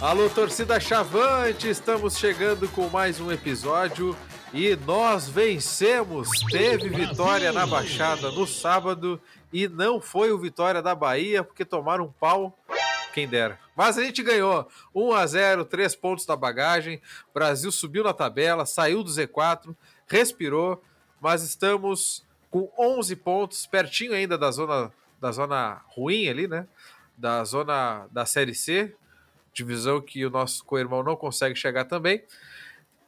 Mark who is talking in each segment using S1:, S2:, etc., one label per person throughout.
S1: Alô, torcida Chavante, estamos chegando com mais um episódio e nós vencemos. Teve vitória na Baixada no sábado e não foi o Vitória da Bahia porque tomaram um pau, quem dera. Mas a gente ganhou 1 a 0, 3 pontos da bagagem. Brasil subiu na tabela, saiu do Z4, respirou, mas estamos com 11 pontos, pertinho ainda da zona da zona ruim ali, né? Da zona da Série C, divisão que o nosso co-irmão não consegue chegar também.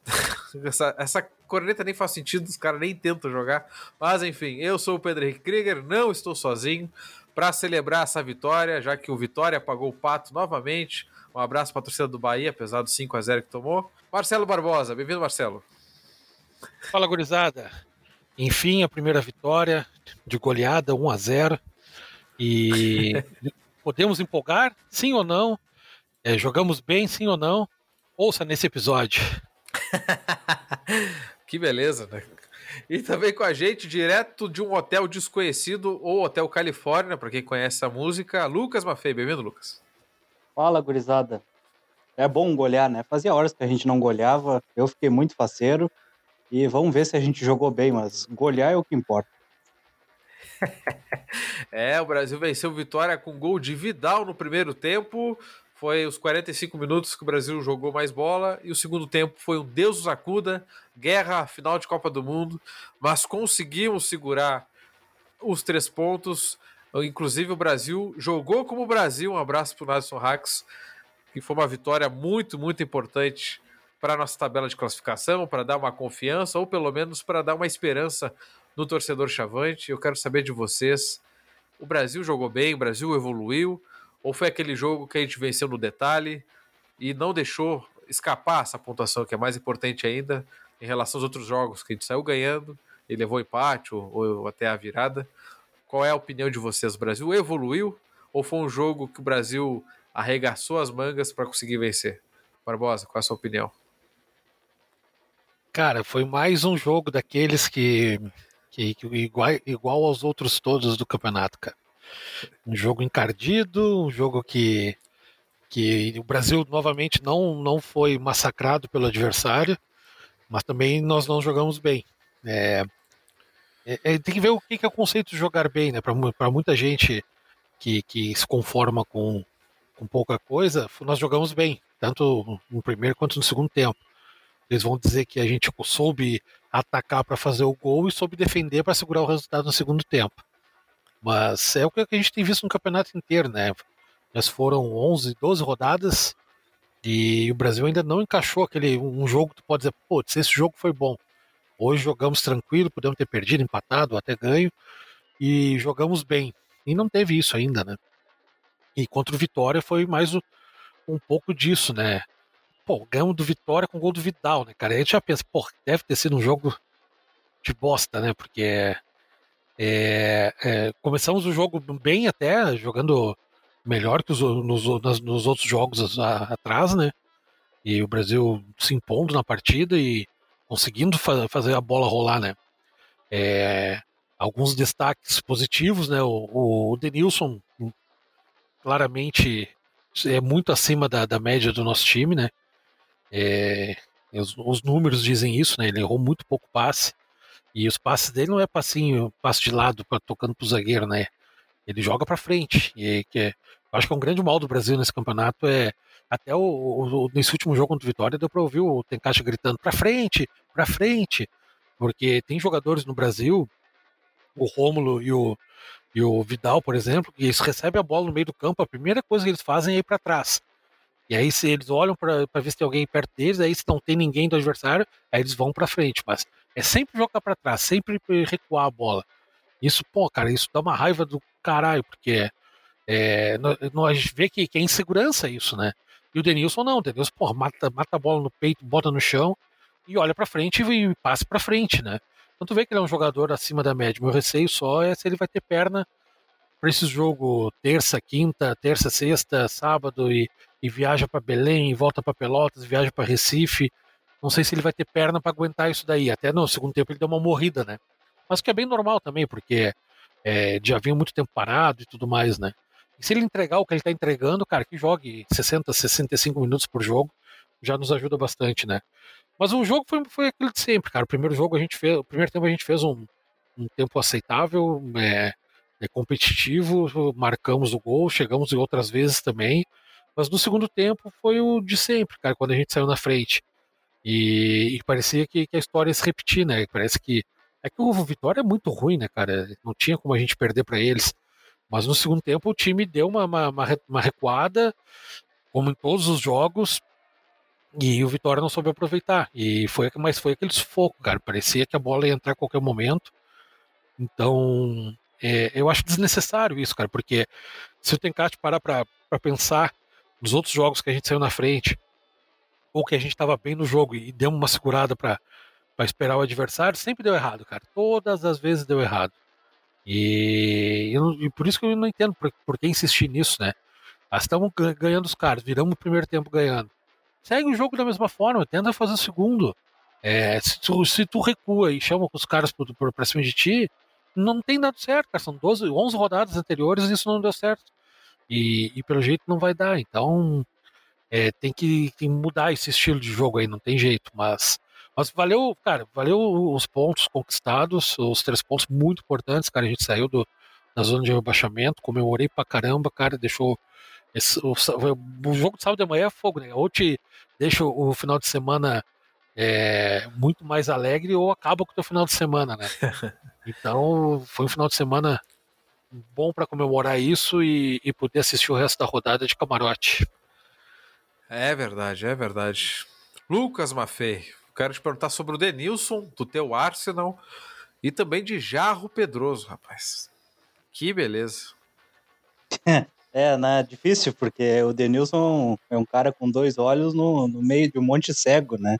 S1: essa, essa corneta nem faz sentido, os caras nem tentam jogar. Mas enfim, eu sou o Pedro Henrique Krieger, não estou sozinho para celebrar essa vitória, já que o Vitória pagou o pato novamente. Um abraço para a torcida do Bahia, apesar do 5 a 0 que tomou. Marcelo Barbosa, bem-vindo, Marcelo.
S2: Fala, gurizada. Enfim, a primeira vitória de goleada, 1 a 0 E podemos empolgar? Sim ou não? É, jogamos bem, sim ou não? Ouça nesse episódio.
S1: que beleza, né? E também com a gente, direto de um hotel desconhecido, ou Hotel Califórnia, para quem conhece a música, Lucas Maffei. Bem-vindo, Lucas.
S3: Fala, gurizada. É bom golear, né? Fazia horas que a gente não goleava, eu fiquei muito faceiro. E vamos ver se a gente jogou bem, mas golear é o que importa.
S1: é, o Brasil venceu Vitória com gol de Vidal no primeiro tempo. Foi os 45 minutos que o Brasil jogou mais bola e o segundo tempo foi um Deus nos acuda, guerra, final de Copa do Mundo, mas conseguimos segurar os três pontos. Inclusive o Brasil jogou como o Brasil. Um abraço para o Nadson Rax, que foi uma vitória muito, muito importante para a nossa tabela de classificação, para dar uma confiança ou pelo menos para dar uma esperança no torcedor chavante. Eu quero saber de vocês. O Brasil jogou bem, o Brasil evoluiu, ou foi aquele jogo que a gente venceu no detalhe e não deixou escapar essa pontuação, que é mais importante ainda em relação aos outros jogos, que a gente saiu ganhando e levou empate ou, ou até a virada. Qual é a opinião de vocês? O Brasil evoluiu ou foi um jogo que o Brasil arregaçou as mangas para conseguir vencer? Barbosa, qual é a sua opinião?
S2: Cara, foi mais um jogo daqueles que que, que igual, igual aos outros todos do campeonato, cara. Um jogo encardido, um jogo que, que o Brasil novamente não, não foi massacrado pelo adversário, mas também nós não jogamos bem. É, é, é tem que ver o que é o conceito de jogar bem, né? Para muita gente que, que se conforma com, com pouca coisa, nós jogamos bem, tanto no primeiro quanto no segundo tempo. Eles vão dizer que a gente soube atacar para fazer o gol e soube defender para segurar o resultado no segundo tempo. Mas é o que a gente tem visto no campeonato inteiro, né? Já foram 11, 12 rodadas e o Brasil ainda não encaixou aquele um jogo que tu pode dizer, pô, esse jogo foi bom. Hoje jogamos tranquilo, podemos ter perdido, empatado, até ganho e jogamos bem. E não teve isso ainda, né? E contra o Vitória foi mais um pouco disso, né? pô, ganhamos do Vitória com o gol do Vidal, né, cara? a gente já pensa, pô, deve ter sido um jogo de bosta, né? Porque é, é, começamos o jogo bem até, jogando melhor que os, nos, nos outros jogos atrás, né? E o Brasil se impondo na partida e conseguindo fa fazer a bola rolar, né? É, alguns destaques positivos, né? O, o Denilson claramente é muito acima da, da média do nosso time, né? É, os, os, números dizem isso, né? Ele errou muito pouco passe. E os passes dele não é passinho, passe de lado, pra, tocando pro zagueiro, né? Ele joga para frente. E que é, eu acho que é um grande mal do Brasil nesse campeonato é até o, o, nesse último jogo contra o Vitória deu para ouvir o Tencaixa gritando para frente, para frente, porque tem jogadores no Brasil, o Rômulo e o, e o Vidal, por exemplo, que eles recebem a bola no meio do campo, a primeira coisa que eles fazem é ir para trás. E aí, se eles olham para ver se tem alguém perto deles, aí se não tem ninguém do adversário, aí eles vão para frente. Mas é sempre jogar para trás, sempre recuar a bola. Isso, pô, cara, isso dá uma raiva do caralho, porque é, nós vê que, que é insegurança isso, né? E o Denilson não, o Denilson, pô, mata, mata a bola no peito, bota no chão e olha para frente e, e passa para frente, né? Então tu vê que ele é um jogador acima da média. Meu receio só é se ele vai ter perna para esse jogo terça, quinta, terça, sexta, sábado e, e viaja para Belém, volta para Pelotas, viaja para Recife. Não sei se ele vai ter perna para aguentar isso daí. Até no segundo tempo ele deu uma morrida, né? Mas que é bem normal também, porque é, já vinha muito tempo parado e tudo mais, né? E se ele entregar o que ele está entregando, cara, que jogue 60, 65 minutos por jogo, já nos ajuda bastante, né? Mas o jogo foi, foi aquilo de sempre, cara. O primeiro jogo a gente fez, o primeiro tempo a gente fez um, um tempo aceitável, é, é competitivo, marcamos o gol, chegamos em outras vezes também. Mas no segundo tempo foi o de sempre, cara, quando a gente saiu na frente. E, e parecia que, que, a história ia se repetir, né? Parece que. É que o Vitória é muito ruim, né, cara? Não tinha como a gente perder para eles. Mas no segundo tempo o time deu uma, uma, uma recuada, como em todos os jogos, e o Vitória não soube aproveitar. E foi, mas foi aquele sufoco, cara. Parecia que a bola ia entrar a qualquer momento. Então, é, eu acho desnecessário isso, cara, porque se o Tencate parar para pensar nos outros jogos que a gente saiu na frente, ou que a gente estava bem no jogo e deu uma segurada para esperar o adversário, sempre deu errado, cara. Todas as vezes deu errado. E, e por isso que eu não entendo por, por que insistir nisso, né? Nós estamos ganhando os caras, viramos o primeiro tempo ganhando. Segue o jogo da mesma forma, tenta fazer o segundo. É, se, tu, se tu recua e chama os caras para cima de ti, não tem dado certo, cara. São 12, 11 rodadas anteriores e isso não deu certo. E, e pelo jeito não vai dar. Então é, tem, que, tem que mudar esse estilo de jogo aí, não tem jeito. Mas, mas valeu, cara, valeu os pontos conquistados, os três pontos muito importantes, cara. A gente saiu do, da zona de rebaixamento, comemorei pra caramba, cara, deixou. Esse, o, o, jogo de sábado de manhã é fogo, né? Ou te deixa o final de semana é, muito mais alegre ou acaba com o teu final de semana, né? Então foi um final de semana bom para comemorar isso e, e, poder assistir o resto da rodada de camarote.
S1: É verdade, é verdade. Lucas Maffei, quero te perguntar sobre o Denilson, do teu Arsenal, e também de Jarro Pedroso, rapaz. Que beleza.
S3: É, né? Difícil, porque o Denilson é um cara com dois olhos no, no meio de um monte cego, né?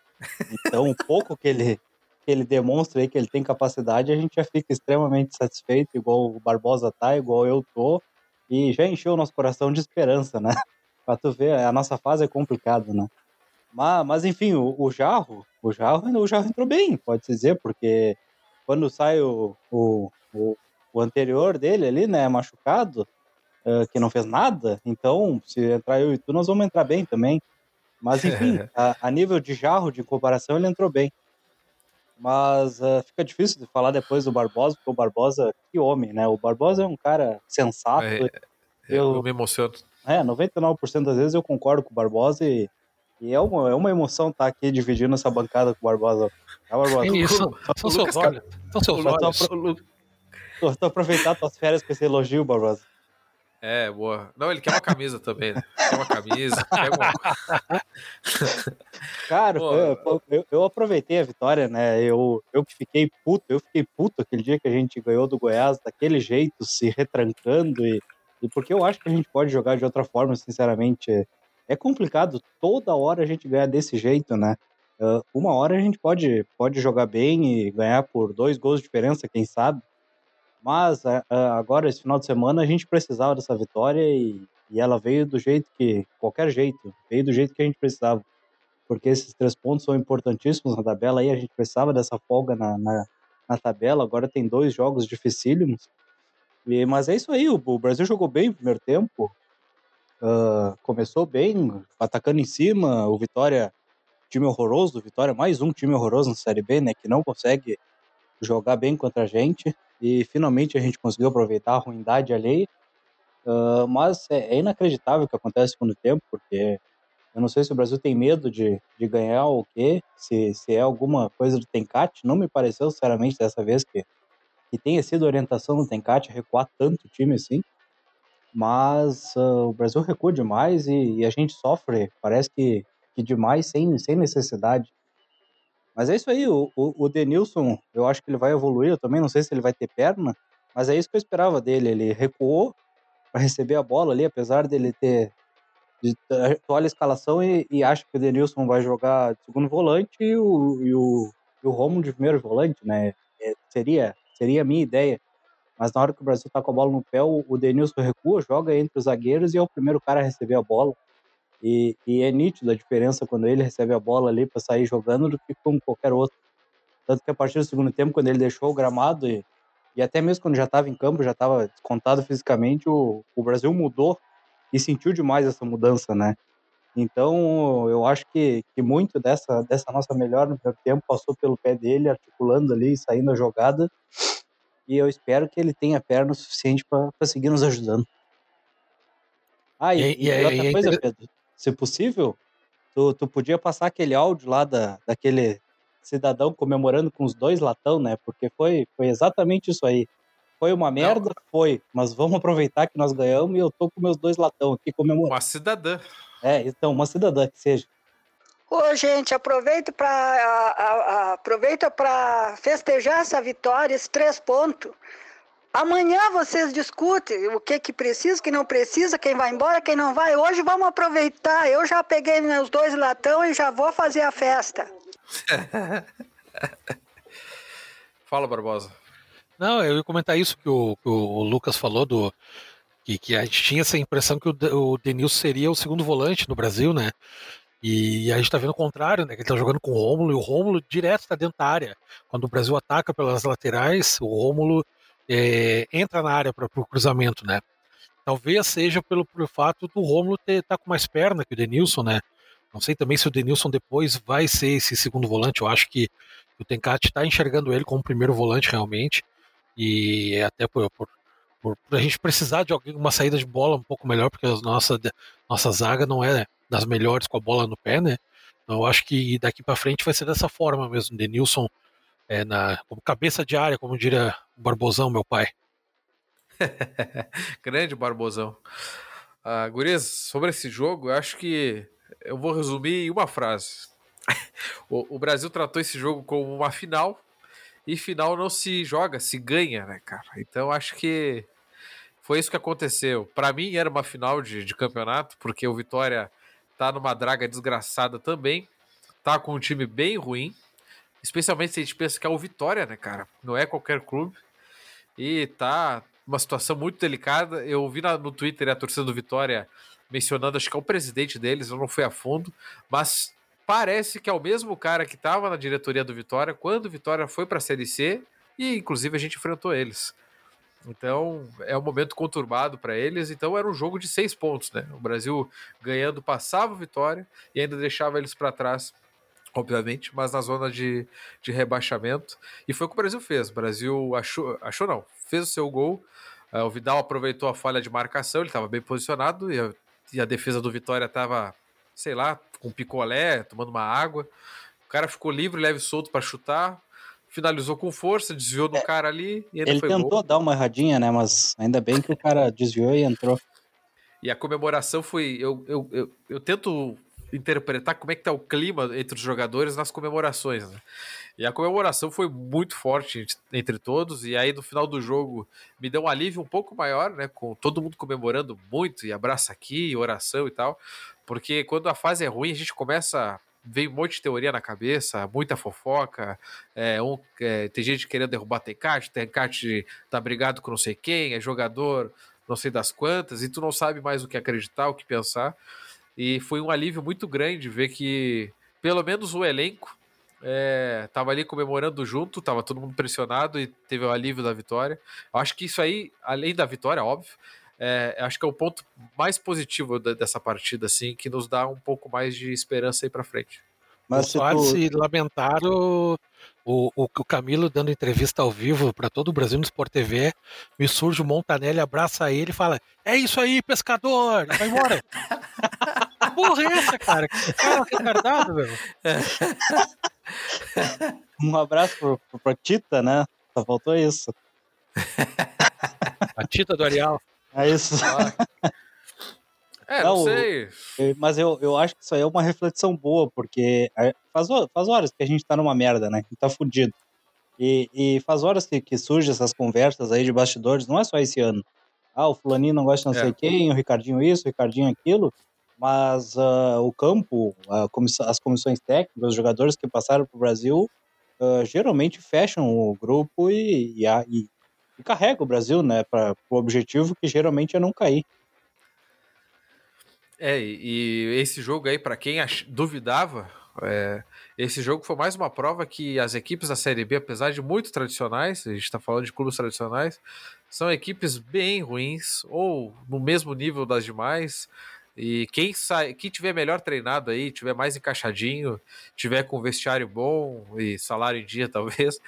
S3: Então, o pouco que ele, que ele demonstra aí que ele tem capacidade, a gente já fica extremamente satisfeito, igual o Barbosa tá, igual eu tô, e já encheu o nosso coração de esperança, né? Pra tu ver, a nossa fase é complicada, né? Mas, mas enfim, o, o Jarro, o Jarro, o Jarro entrou bem, pode-se dizer, porque quando sai o, o, o, o anterior dele ali, né, machucado, uh, que não fez nada, então se entrar eu e tu, nós vamos entrar bem também. Mas enfim, a, a, nível de jarro, de comparação, ele entrou bem. Mas uh, fica difícil de falar depois do Barbosa, porque o Barbosa, que homem, né? O Barbosa é um cara sensato. É,
S1: eu, eu me emociono.
S3: É, 99% das vezes eu concordo com o Barbosa e, e é, uma, é uma emoção estar aqui dividindo essa bancada com o Barbosa.
S2: É, Barbosa. É isso, são seus olhos. São seus olhos.
S3: Tô, aproveitar tuas férias com esse elogio, Barbosa.
S1: É, boa. Não, ele quer uma camisa também, né? Quer uma camisa, quer uma...
S3: Cara, eu, eu, eu, aproveitei a vitória, né? Eu, eu que fiquei puto, eu fiquei puto aquele dia que a gente ganhou do Goiás daquele jeito, se retrancando e, e porque eu acho que a gente pode jogar de outra forma, sinceramente. É complicado toda hora a gente ganhar desse jeito, né? Uh, uma hora a gente pode, pode jogar bem e ganhar por dois gols de diferença, quem sabe. Mas é, é, agora, esse final de semana, a gente precisava dessa vitória e, e ela veio do jeito que, qualquer jeito, veio do jeito que a gente precisava. Porque esses três pontos são importantíssimos na tabela aí, a gente precisava dessa folga na, na, na tabela. Agora tem dois jogos dificílimos. E, mas é isso aí, o, o Brasil jogou bem no primeiro tempo, uh, começou bem, atacando em cima. O Vitória, time horroroso, o Vitória, mais um time horroroso na Série B, né, que não consegue jogar bem contra a gente e finalmente a gente conseguiu aproveitar a ruindade alheia. Uh, mas é, é, inacreditável o que acontece no tempo, porque eu não sei se o Brasil tem medo de, de ganhar ou o quê, se, se é alguma coisa do Tencate. Não me pareceu, sinceramente, dessa vez que, que tenha sido orientação do Tencate recuar tanto time assim. Mas uh, o Brasil recua demais e, e, a gente sofre, parece que, que demais, sem, sem necessidade. Mas é isso aí, o, o, o Denilson, eu acho que ele vai evoluir, eu também não sei se ele vai ter perna, mas é isso que eu esperava dele. Ele recuou para receber a bola ali, apesar dele ter. De, olha a escalação e, e acha que o Denilson vai jogar de segundo volante e o, e o, e o Romo de primeiro volante, né? É, seria, seria a minha ideia. Mas na hora que o Brasil tá com a bola no pé, o, o Denilson recua, joga entre os zagueiros e é o primeiro cara a receber a bola. E, e é nítido a diferença quando ele recebe a bola ali para sair jogando do que como qualquer outro. Tanto que a partir do segundo tempo, quando ele deixou o gramado e, e até mesmo quando já estava em campo, já estava descontado fisicamente, o, o Brasil mudou e sentiu demais essa mudança, né? Então, eu acho que, que muito dessa, dessa nossa melhor no primeiro tempo passou pelo pé dele, articulando ali, saindo a jogada. E eu espero que ele tenha perna suficiente para seguir nos ajudando. Ah, e, e, e outra coisa, Pedro, se possível, tu, tu podia passar aquele áudio lá da, daquele cidadão comemorando com os dois latão, né? Porque foi, foi exatamente isso aí. Foi uma merda? Não. Foi. Mas vamos aproveitar que nós ganhamos e eu tô com meus dois latão aqui comemorando.
S1: Uma cidadã.
S3: É, então, uma cidadã que seja.
S4: Ô, gente, aproveita para aproveita para festejar essa vitória, esses três pontos. Amanhã vocês discutem o que que precisa, o que não precisa, quem vai embora, quem não vai. Hoje vamos aproveitar. Eu já peguei meus dois latão e já vou fazer a festa.
S1: Fala, Barbosa.
S2: Não, eu ia comentar isso que o, que o Lucas falou do que, que, a gente tinha essa impressão que o, o Denilson seria o segundo volante no Brasil, né? E a gente tá vendo o contrário, né? Que ele tá jogando com o Rômulo e o Rômulo direto está dentro da área. Quando o Brasil ataca pelas laterais, o Rômulo é, entra na área para o cruzamento, né? Talvez seja pelo, pelo fato do Romulo estar tá com mais perna que o Denilson, né? Não sei também se o Denilson depois vai ser esse segundo volante. Eu acho que o Tencate está enxergando ele como primeiro volante realmente. E até por, por, por, a gente precisar de alguém, uma saída de bola um pouco melhor, porque a nossa, nossa zaga não é das melhores com a bola no pé, né? Então eu acho que daqui para frente vai ser dessa forma mesmo. Denilson é, na, como cabeça de área, como diria o Barbosão, meu pai.
S1: Grande Barbosão. Uh, Gurias, sobre esse jogo, eu acho que eu vou resumir em uma frase. o, o, Brasil tratou esse jogo como uma final e final não se joga, se ganha, né, cara? Então acho que foi isso que aconteceu. Para mim era uma final de, de campeonato, porque o Vitória tá numa draga desgraçada também, tá com um time bem ruim, Especialmente se a gente pensa que é o Vitória, né, cara? Não é qualquer clube. E tá uma situação muito delicada. Eu vi na, no Twitter a torcida do Vitória mencionando, acho que é o presidente deles, eu não fui a fundo, mas parece que é o mesmo cara que estava na diretoria do Vitória quando o Vitória foi para a Série C e inclusive a gente enfrentou eles. Então é um momento conturbado para eles. Então era um jogo de seis pontos, né? O Brasil ganhando passava o Vitória e ainda deixava eles para trás obviamente, mas na zona de, de rebaixamento. E foi o que o Brasil fez. O Brasil achou, achou não, fez o seu gol. Uh, o Vidal aproveitou a falha de marcação, ele estava bem posicionado e a, e a, defesa do Vitória estava, sei lá, com picolé, tomando uma água. O cara ficou livre, leve e solto para chutar. Finalizou com força, desviou do é, cara ali e
S3: ele tentou
S1: gol.
S3: dar uma erradinha, né? Mas ainda bem que o cara desviou e entrou.
S1: E a comemoração foi. Eu, eu, eu, eu tento interpretar como é que tá o clima entre os jogadores nas comemorações, né? E a comemoração foi muito forte entre todos, e aí no final do jogo me deu um alívio um pouco maior, né? Com todo mundo comemorando muito, e abraça aqui, oração e tal, porque quando a fase é ruim, a gente começa. Vem um monte de teoria na cabeça, muita fofoca. É, um, é, tem gente querendo derrubar Tencate, Tencate tá brigado com não sei quem, é jogador não sei das quantas, e tu não sabe mais o que acreditar, o que pensar. E foi um alívio muito grande ver que, pelo menos o elenco, é, ali comemorando junto, estava todo mundo pressionado e teve o alívio da vitória. Acho que isso aí, além da vitória, óbvio, é, acho que é o ponto mais positivo da, dessa partida, assim, que nos dá um pouco mais de esperança aí para frente.
S2: Mas se, tu... se lamentaram o, o, o Camilo dando entrevista ao vivo para todo o Brasil no Sport TV, me surge o Montanelli, abraça ele e fala: É isso aí, pescador, vai embora. Porra, é essa, cara? Que cara retardado, velho.
S3: Um abraço pro, pro, pro Tita, né? Só faltou isso.
S2: A Tita do Arial.
S3: É isso.
S1: É, não, não sei.
S3: Mas eu, eu acho que isso aí é uma reflexão boa, porque é, faz, faz horas que a gente tá numa merda, né? Que tá fudido. E, e faz horas que, que surgem essas conversas aí de bastidores, não é só esse ano. Ah, o fulaninho não gosta de não é. sei quem, o Ricardinho isso, o Ricardinho aquilo, mas uh, o campo, as comissões técnicas, os jogadores que passaram pro Brasil, uh, geralmente fecham o grupo e, e, e, e carregam o Brasil, né, para o objetivo que geralmente é não cair.
S1: É, e esse jogo aí, para quem duvidava, É, esse jogo foi mais uma prova que as equipes da Série B, apesar de muito tradicionais, a gente está falando de clubes tradicionais, são equipes bem ruins ou no mesmo nível das demais. E quem sai, quem tiver melhor treinado aí, tiver mais encaixadinho, tiver com vestiário bom e salário em dia, talvez,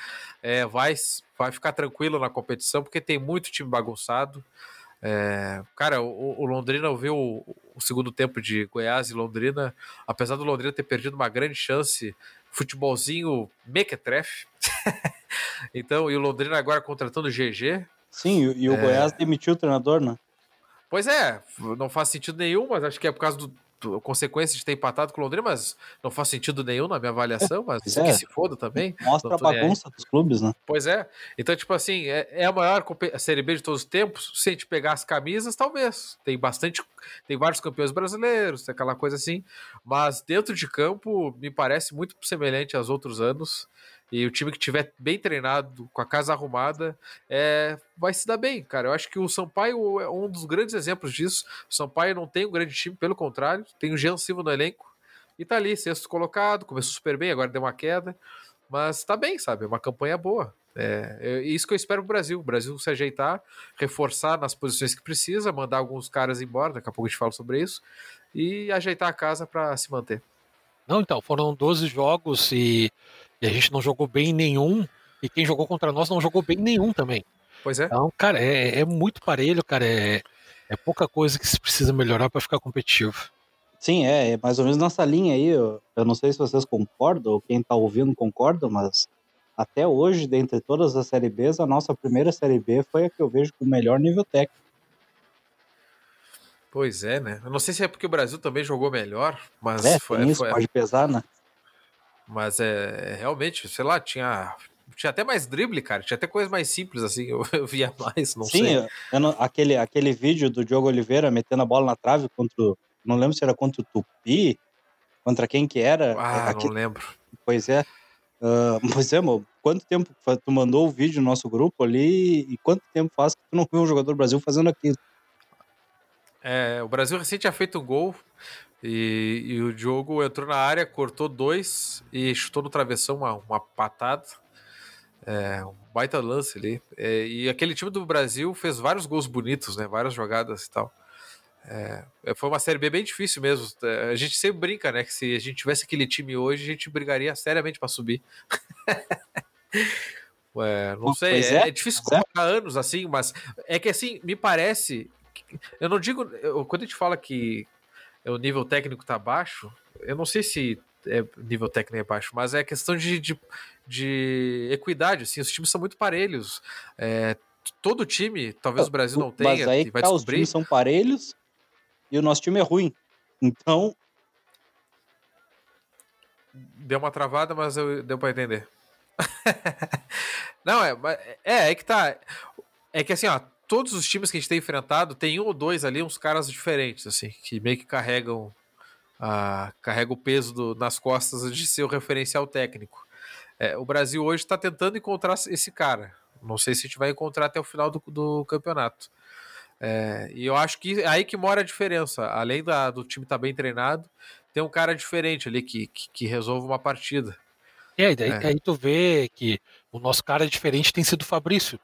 S1: é, vai, vai ficar tranquilo na competição, porque tem muito time bagunçado. É, cara, o, o, Londrina viu o, o, segundo tempo de Goiás e Londrina, apesar do Londrina ter perdido uma grande chance, futebolzinho mequetrefe. então, e o Londrina agora contratando o GG.
S3: Sim, e, o é... Goiás demitiu o treinador, né?
S1: Pois é, não faz sentido nenhum, mas acho que é por causa do, consequência de ter empatado com o Londrina, mas não faz sentido nenhum na minha avaliação, mas é. que se foda também.
S3: Mostra a bagunça dos clubes, né?
S1: Pois é. Então, tipo assim, é, é a maior a Série B de todos os tempos. Se a gente pegar as camisas, talvez. Tem bastante. Tem vários campeões brasileiros, tem aquela coisa assim. Mas dentro de campo, me parece muito semelhante aos outros anos. E o time que tiver bem treinado, com a casa arrumada, é, vai se dar bem, cara. Eu acho que o Sampaio é um dos grandes exemplos disso. O Sampaio não tem um grande time, pelo contrário, tem o Jean Silva no elenco e tá ali, sexto colocado, começou super bem, agora deu uma queda, mas tá bem, sabe? É uma campanha boa. É, é isso que eu espero pro Brasil. O Brasil se ajeitar, reforçar nas posições que precisa, mandar alguns caras embora, daqui a pouco a gente fala sobre isso, e ajeitar a casa para se manter.
S2: Não, então, foram 12 jogos e e a gente não jogou bem nenhum, e quem jogou contra nós não jogou bem nenhum também.
S1: Pois é.
S2: Então, cara, é, é muito parelho, cara. É, é pouca coisa que se precisa melhorar para ficar competitivo.
S3: Sim, é, é, mais ou menos nessa linha aí. Eu, eu não sei se vocês concordam, ou quem tá ouvindo concorda, mas até hoje, dentre todas as Série Bs, a nossa primeira Série B foi a que eu vejo com o melhor nível técnico.
S1: Pois é, né? Eu não sei se é porque o Brasil também jogou melhor, mas
S3: é, foi, isso, foi, pode pesar, né?
S1: Mas é realmente, sei lá, tinha tinha até mais drible, cara. Tinha até coisas mais simples, assim, eu, eu via mais, não
S3: Sim,
S1: sei.
S3: Sim, aquele, aquele vídeo do Diogo Oliveira metendo a bola na trave contra. Não lembro se era contra o Tupi, contra quem que era.
S1: Ah, Aqui, não lembro.
S3: Pois é. Uh, pois é, mano. Quanto tempo tu mandou o vídeo no nosso grupo ali e quanto tempo faz que tu não viu um jogador do Brasil fazendo aquilo?
S1: É, o Brasil recente tinha feito um gol e, e, o Diogo entrou na área, cortou dois e chutou no travessão uma, uma patada. É, um baita lance ali. É, e aquele time do Brasil fez vários gols bonitos, né? Várias jogadas e tal. É, é foi uma série B bem difícil mesmo. É, a gente sempre brinca, né? Que se a gente tivesse aquele time hoje, a gente brigaria seriamente para subir. Ué, não sei, é, é, difícil é. colocar anos assim, mas é que assim, me parece. Eu não digo. Eu, quando a gente fala que o nível técnico tá baixo, eu não sei se é nível técnico é baixo, mas é questão de, de, de equidade, assim, os times são muito parelhos. É, todo time, talvez o Brasil não tenha,
S3: mas aí
S1: vai
S3: tá, descobrir. Os times são parelhos e o nosso time é ruim. Então.
S1: Deu uma travada, mas eu, deu para entender. não, é, é, é que tá. É que assim, ó, todos os times que a gente tem enfrentado tem um ou dois ali, uns caras diferentes, assim, que meio que carregam, uh, carregam o peso do, nas costas de ser o referencial técnico. É, o Brasil hoje está tentando encontrar esse cara. Não sei se a gente vai encontrar até o final do, do campeonato. É, e eu acho que é aí que mora a diferença. Além da, do time estar tá bem treinado, tem um cara diferente ali que, que, que resolve uma partida.
S2: É, daí, é. aí tu vê que o nosso cara diferente tem sido o Fabrício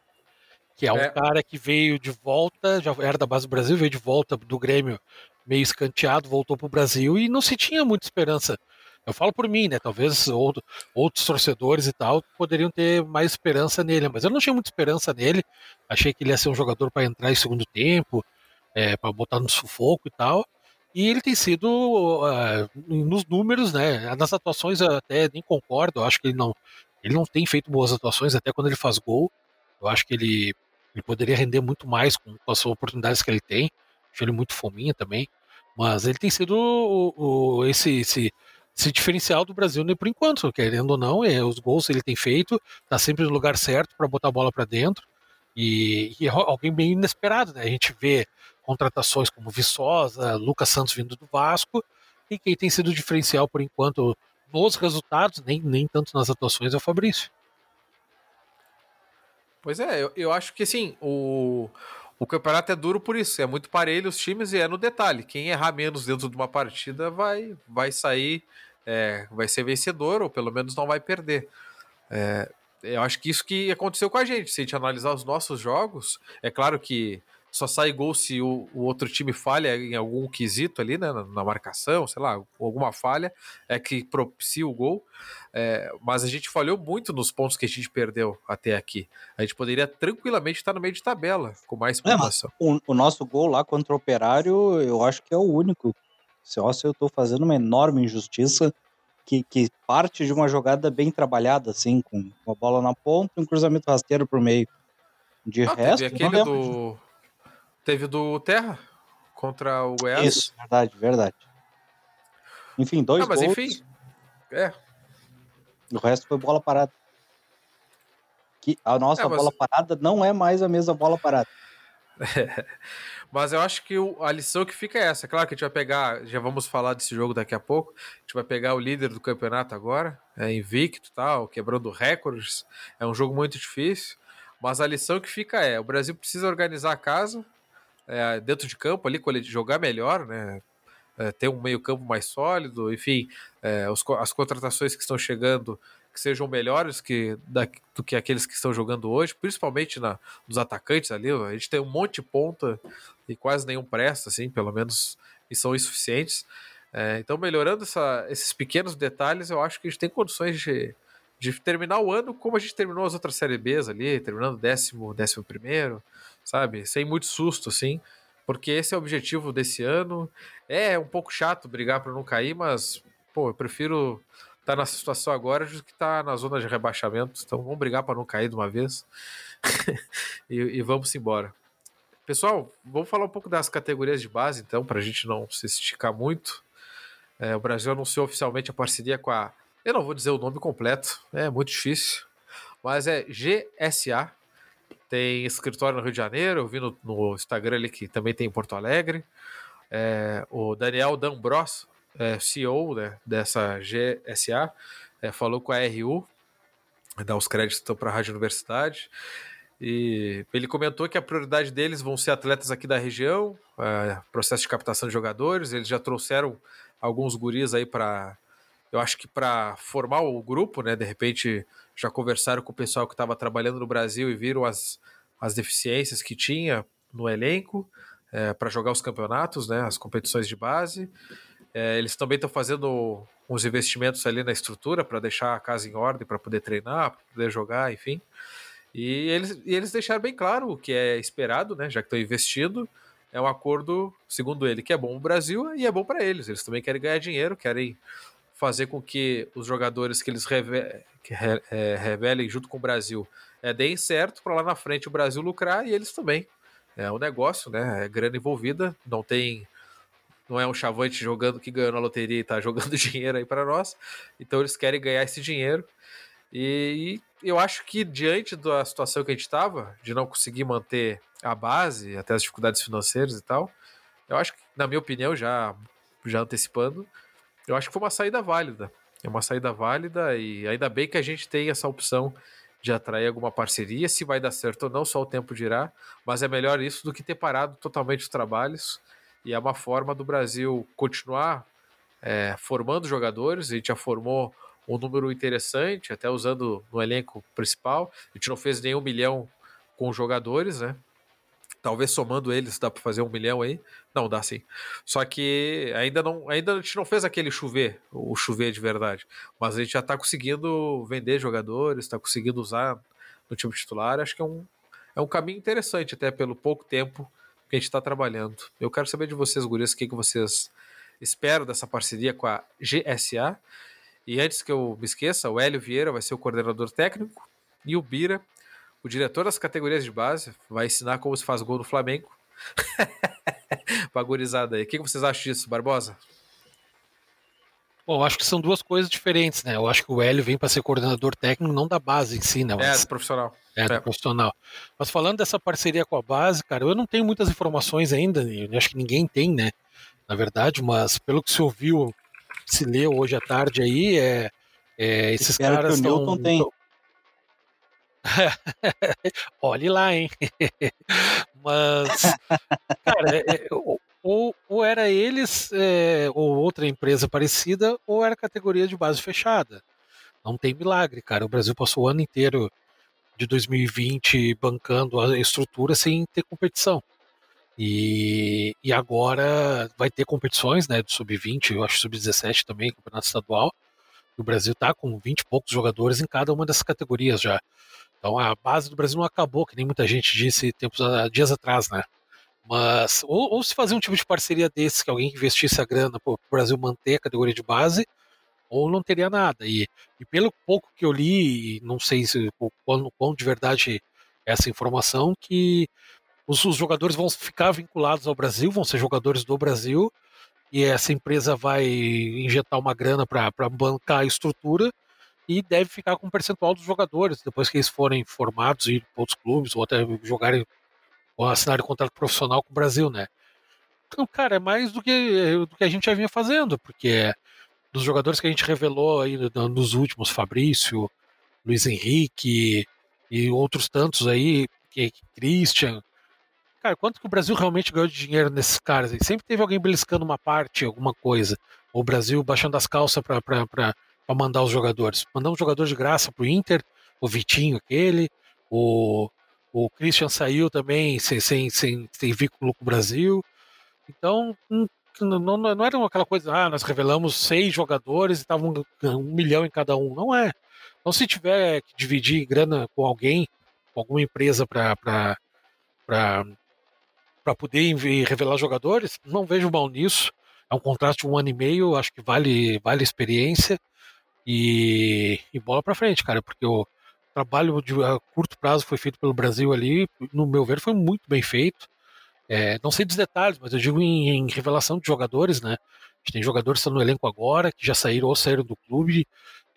S2: que é um é. cara que veio de volta, já era da base do Brasil, veio de volta do Grêmio meio escanteado, voltou para o Brasil e não se tinha muita esperança. Eu falo por mim, né? Talvez outro, outros torcedores e tal poderiam ter mais esperança nele, mas eu não tinha muita esperança nele. Achei que ele ia ser um jogador para entrar em segundo tempo, é, para botar no sufoco e tal. E ele tem sido uh, nos números, né? Nas atuações eu até nem concordo. Eu acho que ele não, ele não tem feito boas atuações até quando ele faz gol. Eu acho que ele, ele poderia render muito mais com, com as oportunidades que ele tem. Acho ele muito fominha também. Mas ele tem sido o, o, esse, esse, esse diferencial do Brasil né, por enquanto, querendo ou não, é, os gols ele tem feito, tá sempre no lugar certo para botar a bola para dentro. E, e, é alguém bem inesperado, né? A gente vê contratações como Viçosa, Lucas Santos vindo do Vasco, e quem tem sido diferencial por enquanto nos resultados, nem, nem tanto nas atuações, é o Fabrício.
S1: Pois é, eu, eu acho que assim, o, o campeonato é duro por isso, é muito parelho os times e é no detalhe. Quem errar menos dentro de uma partida vai, vai sair é, vai ser vencedor, ou pelo menos não vai perder. É, eu acho que isso que aconteceu com a gente. Se a gente analisar os nossos jogos, é claro que só sai gol se o, o, outro time falha em algum quesito ali, né, na, na, marcação, sei lá, alguma falha é que propicia o gol. É, mas a gente falhou muito nos pontos que a gente perdeu até aqui. A gente poderia tranquilamente estar no meio de tabela com mais pontuação.
S3: É, o, o, nosso gol lá contra o Operário, eu acho que é o único. Se eu estou fazendo uma enorme injustiça. Que, que, parte de uma jogada bem trabalhada, assim, com uma bola na ponta e um cruzamento rasteiro por meio. De ah, resto,
S1: teve aquele do, Teve do Terra contra o Goiás.
S3: Isso, verdade, verdade. Enfim, dois ah, mas gols.
S1: enfim. É.
S3: O resto foi bola parada. Que a nossa é, mas... bola parada não é mais a mesma bola parada.
S1: É. Mas eu acho que a lição que fica é essa. Claro que a gente vai pegar, já vamos falar desse jogo daqui a pouco. A gente vai pegar o líder do campeonato agora, é invicto tal, quebrando recordes. É um jogo muito difícil. Mas a lição que fica é: o Brasil precisa organizar a casa, é, dentro de campo ali, jogar melhor, né? É, ter um meio-campo mais sólido, enfim, é, os, as contratações que estão chegando que sejam melhores que, da, do que aqueles que estão jogando hoje, principalmente na, nos atacantes ali. A gente tem um monte de ponta e quase nenhum presta, assim, pelo menos, e são insuficientes. É, então, melhorando essa, esses pequenos detalhes, eu acho que a gente tem condições de, de terminar o ano como a gente terminou as outras Série Bs ali, terminando décimo, décimo primeiro, sabe? Sem muito susto, assim, porque esse é o objetivo desse ano. É um pouco chato brigar para não cair, mas, pô, eu prefiro estar tá nessa situação agora do que estar tá na zona de rebaixamento. Então vamos brigar para não cair de uma vez e, e, vamos embora. Pessoal, vamos falar um pouco das categorias de base, então, para a gente não se esticar muito. É, o Brasil anunciou oficialmente a parceria com a. Eu não vou dizer o nome completo, é muito difícil, mas é GSA, tem escritório no Rio de Janeiro, eu vi no, no Instagram ali que também tem em Porto Alegre. É, o Daniel D'Ambros, é, CEO né, dessa GSA, é, falou com a RU, dá os créditos para a Rádio Universidade, e ele comentou que a prioridade deles vão ser atletas aqui da região, é, processo de captação de jogadores, eles já trouxeram alguns guris aí para, eu acho que para formar o grupo, né, de repente já conversaram com o pessoal que estava trabalhando no Brasil e viram as, as deficiências que tinha no elenco é, para jogar os campeonatos, né, as competições de base. É, eles também estão fazendo uns investimentos ali na estrutura para deixar a casa em ordem, para poder treinar, para poder jogar, enfim. E eles, e eles deixaram bem claro o que é esperado, né, já que estão investindo. É um acordo, segundo ele, que é bom para o Brasil e é bom para eles. Eles também querem ganhar dinheiro, querem fazer com que os jogadores que eles reve é, revelem junto com o Brasil é, deem certo para lá na frente o Brasil lucrar e eles também. É um negócio, né? É grana envolvida, não tem. Não é um chavante jogando que ganhou na loteria e está jogando dinheiro aí para nós. Então eles querem ganhar esse dinheiro. E, e eu acho que diante da situação que a gente estava, de não conseguir manter a base, até as dificuldades financeiras e tal, eu acho que, na minha opinião, já, já antecipando, eu acho que foi uma saída válida. É uma saída válida e ainda bem que a gente tem essa opção de atrair alguma parceria. Se vai dar certo ou não, só o tempo dirá. Mas é melhor isso do que ter parado totalmente os trabalhos. E é uma forma do Brasil continuar é, formando jogadores. A gente já formou um número interessante, até usando no elenco principal. A gente não fez nenhum milhão com jogadores, né? Talvez somando eles dá para fazer um milhão aí. Não, dá sim. Só que ainda não, ainda a gente não fez aquele chover, o chover de verdade. Mas a gente já está conseguindo vender jogadores, está conseguindo usar no time titular. Acho que é um, é um caminho interessante, até pelo pouco tempo que a gente está trabalhando. Eu quero saber de vocês, gurias, o que, que vocês esperam dessa parceria com a GSA. E antes que eu me esqueça, o Hélio Vieira vai ser o coordenador técnico e o Bira o diretor das categorias de base vai ensinar como se faz gol no Flamengo. Pagorizada aí. O que vocês acham disso, Barbosa?
S2: Bom, eu acho que são duas coisas diferentes, né? Eu acho que o Hélio vem para ser coordenador técnico, não da base em si, né?
S1: Mas... É, do profissional.
S2: É, do é. profissional. Mas falando dessa parceria com a base, cara, eu não tenho muitas informações ainda, eu acho que ninguém tem, né? Na verdade, mas pelo que se ouviu, se leu hoje à tarde aí, é, é esses Espero caras. Que o Newton tão, tem. Olhe lá, hein? Mas, cara, é, é, ou, ou era eles, é, ou outra empresa parecida, ou era categoria de base fechada. Não tem milagre, cara. O Brasil passou o ano inteiro de 2020 bancando a estrutura sem ter competição. E, e agora vai ter competições, né, do sub-20, eu acho sub-17 também, campeonato estadual. O Brasil tá com 20 e poucos jogadores em cada uma dessas categorias já. Então a base do Brasil não acabou, que nem muita gente disse tempos, dias atrás, né? Mas, ou, ou se fazer um tipo de parceria desse, que alguém investisse a grana para o Brasil manter a categoria de base, ou não teria nada. E, e pelo pouco que eu li, não sei se o quão, quão de verdade é essa informação, que os, os, jogadores vão ficar vinculados ao Brasil, vão ser jogadores do Brasil, e essa empresa vai injetar uma grana para bancar a estrutura e deve ficar com um percentual dos jogadores depois que eles forem formados e ir para outros clubes ou até jogarem ou assinarem contrato profissional com o Brasil, né? Então, cara, é mais do que, do que a gente já vinha fazendo, porque dos jogadores que a gente revelou aí nos últimos, Fabrício, Luiz Henrique e outros tantos aí, Christian. Cara, quanto que o Brasil realmente ganhou de dinheiro nesses caras? Sempre teve alguém beliscando uma parte, alguma coisa. O Brasil baixando as calças para mandar os jogadores. Mandar um jogador de graça pro Inter, o Vitinho aquele, o, o Christian saiu também sem, sem, sem, sem vínculo com o Brasil. Então, hum, não, não, não era aquela coisa, ah, nós revelamos seis jogadores e estavam um, um milhão em cada um. Não é. Então, se tiver que dividir grana com alguém, com alguma empresa para poder revelar jogadores, não vejo mal nisso. É um contrato de um ano e meio, acho que vale, vale experiência e, e bola para frente, cara, porque o trabalho de a curto prazo foi feito pelo Brasil ali, no meu ver, foi muito bem feito. É, não sei dos detalhes, mas eu digo em, em, revelação de jogadores, né? A gente tem jogadores que estão no elenco agora, que já saíram ou saíram do clube,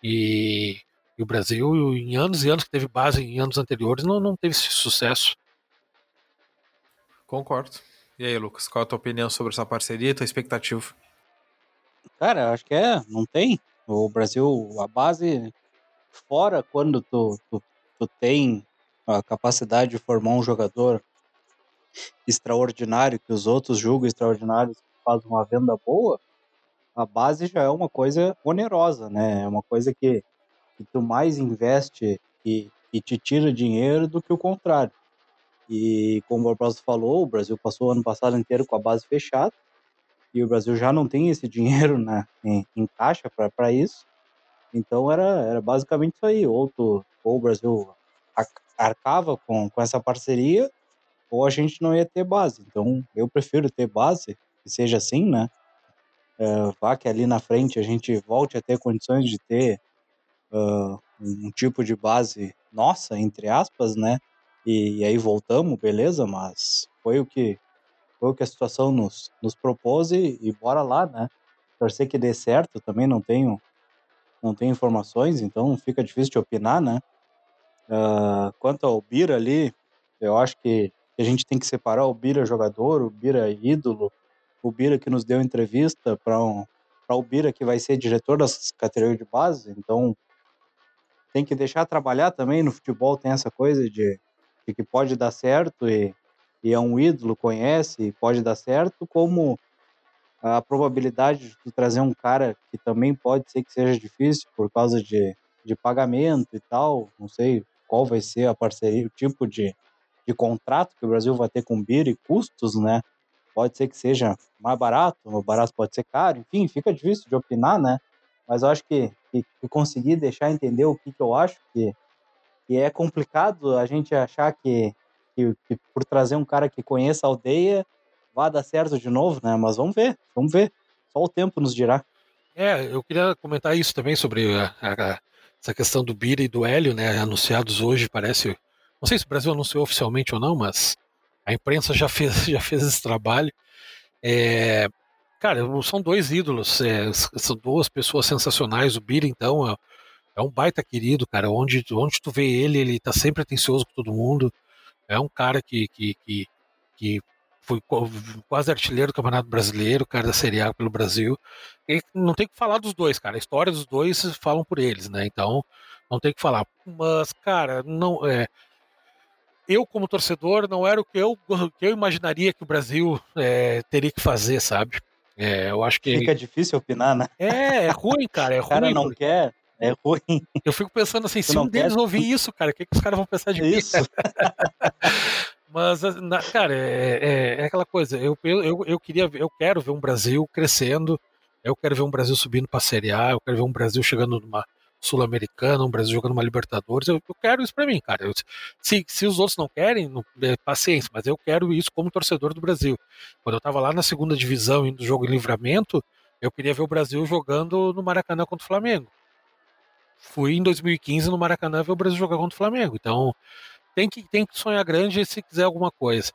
S2: e, e o Brasil, em anos e anos que teve base em anos anteriores, não, não teve esse sucesso.
S1: Concordo. E aí, Lucas, qual a tua opinião sobre essa parceria e tua expectativa?
S3: Cara, acho que é, não tem. O Brasil, a base, fora quando tu, tu, tu tem a capacidade de formar um jogador extraordinário, que os outros julgam extraordinários, faz uma venda boa, a base já é uma coisa onerosa, né? É uma coisa que, que tu mais investe e, e te tira dinheiro do que o contrário. E como o Barbosa falou, o Brasil passou o ano passado inteiro com a base fechada e o Brasil já não tem esse dinheiro né, em, em caixa para isso. Então era, era basicamente isso aí. Ou, tu, ou o Brasil arcava com, com essa parceria, ou a gente não ia ter base. Então eu prefiro ter base, que seja assim, né? É, vá que ali na frente a gente volte a ter condições de ter uh, um tipo de base nossa, entre aspas, né? E, e, aí voltamos, beleza, mas foi o que foi o que a situação nos, nos propôs e, e bora lá, né? Torcer que dê certo, também não tenho não tenho informações, então fica difícil de opinar, né? Uh, quanto ao Bira ali, eu acho que a gente tem que separar o Bira jogador, o Bira ídolo, o Bira que nos deu entrevista para um, o Bira que vai ser diretor das categorias de base, então tem que deixar trabalhar também no futebol, tem essa coisa de, de que pode dar certo e, e é um ídolo, conhece, pode dar certo, como a probabilidade de trazer um cara que também pode ser que seja difícil por causa de, de pagamento e tal, não sei qual vai ser a parceria, o tipo de, de contrato que o Brasil vai ter com o BIR e custos, né? Pode ser que seja mais barato, ou barato pode ser caro, enfim, fica difícil de opinar, né? Mas eu acho que, que, que conseguir deixar entender o que, que eu acho que, que é complicado a gente achar que, que, que por trazer um cara que conheça a aldeia vai dar certo de novo, né? Mas vamos ver, vamos ver. Só o tempo nos dirá.
S2: É, eu queria comentar isso também sobre a, a, essa questão do Bira e do Hélio, né? Anunciados hoje, parece. Não sei se o Brasil anunciou oficialmente ou não, mas a imprensa já fez, já fez esse trabalho. É, cara, são dois ídolos, é, são duas pessoas sensacionais. O Bira, então, é, é, um baita querido, cara. Onde, onde tu vê ele, ele tá sempre atencioso com todo mundo. É um cara que, que, que, que foi quase artilheiro do Campeonato Brasileiro, cara da Série A pelo Brasil. E não tem que falar dos dois, cara. A história dos dois falam por eles, né? Então, não tem que falar. Mas, cara, não é. eu como torcedor não era o que eu, que eu imaginaria que o Brasil é, teria que fazer, sabe? É, eu acho que
S3: fica difícil opinar, né?
S2: É, é ruim, cara, é ruim. O
S3: cara não quer, é ruim.
S2: Eu fico pensando assim, tu se um deles quer... ouvir isso, cara, o que, que os caras vão pensar de mim?
S3: Isso.
S2: Mas, cara, é, é, é, aquela coisa. Eu, eu, eu queria, eu quero ver um Brasil crescendo. Eu quero ver um Brasil subindo para a Série A. Eu quero ver um Brasil chegando numa Sul-Americana, um Brasil jogando uma Libertadores. Eu, eu quero isso para mim, cara. Eu, se, se os outros não querem, não, é, paciência. Mas eu quero isso como torcedor do Brasil. Quando eu estava lá na segunda divisão indo jogo em livramento, eu queria ver o Brasil jogando no Maracanã contra o Flamengo. Fui em 2015 no Maracanã ver o Brasil jogar contra o Flamengo. Então tem que, tem que sonhar grande se quiser alguma coisa.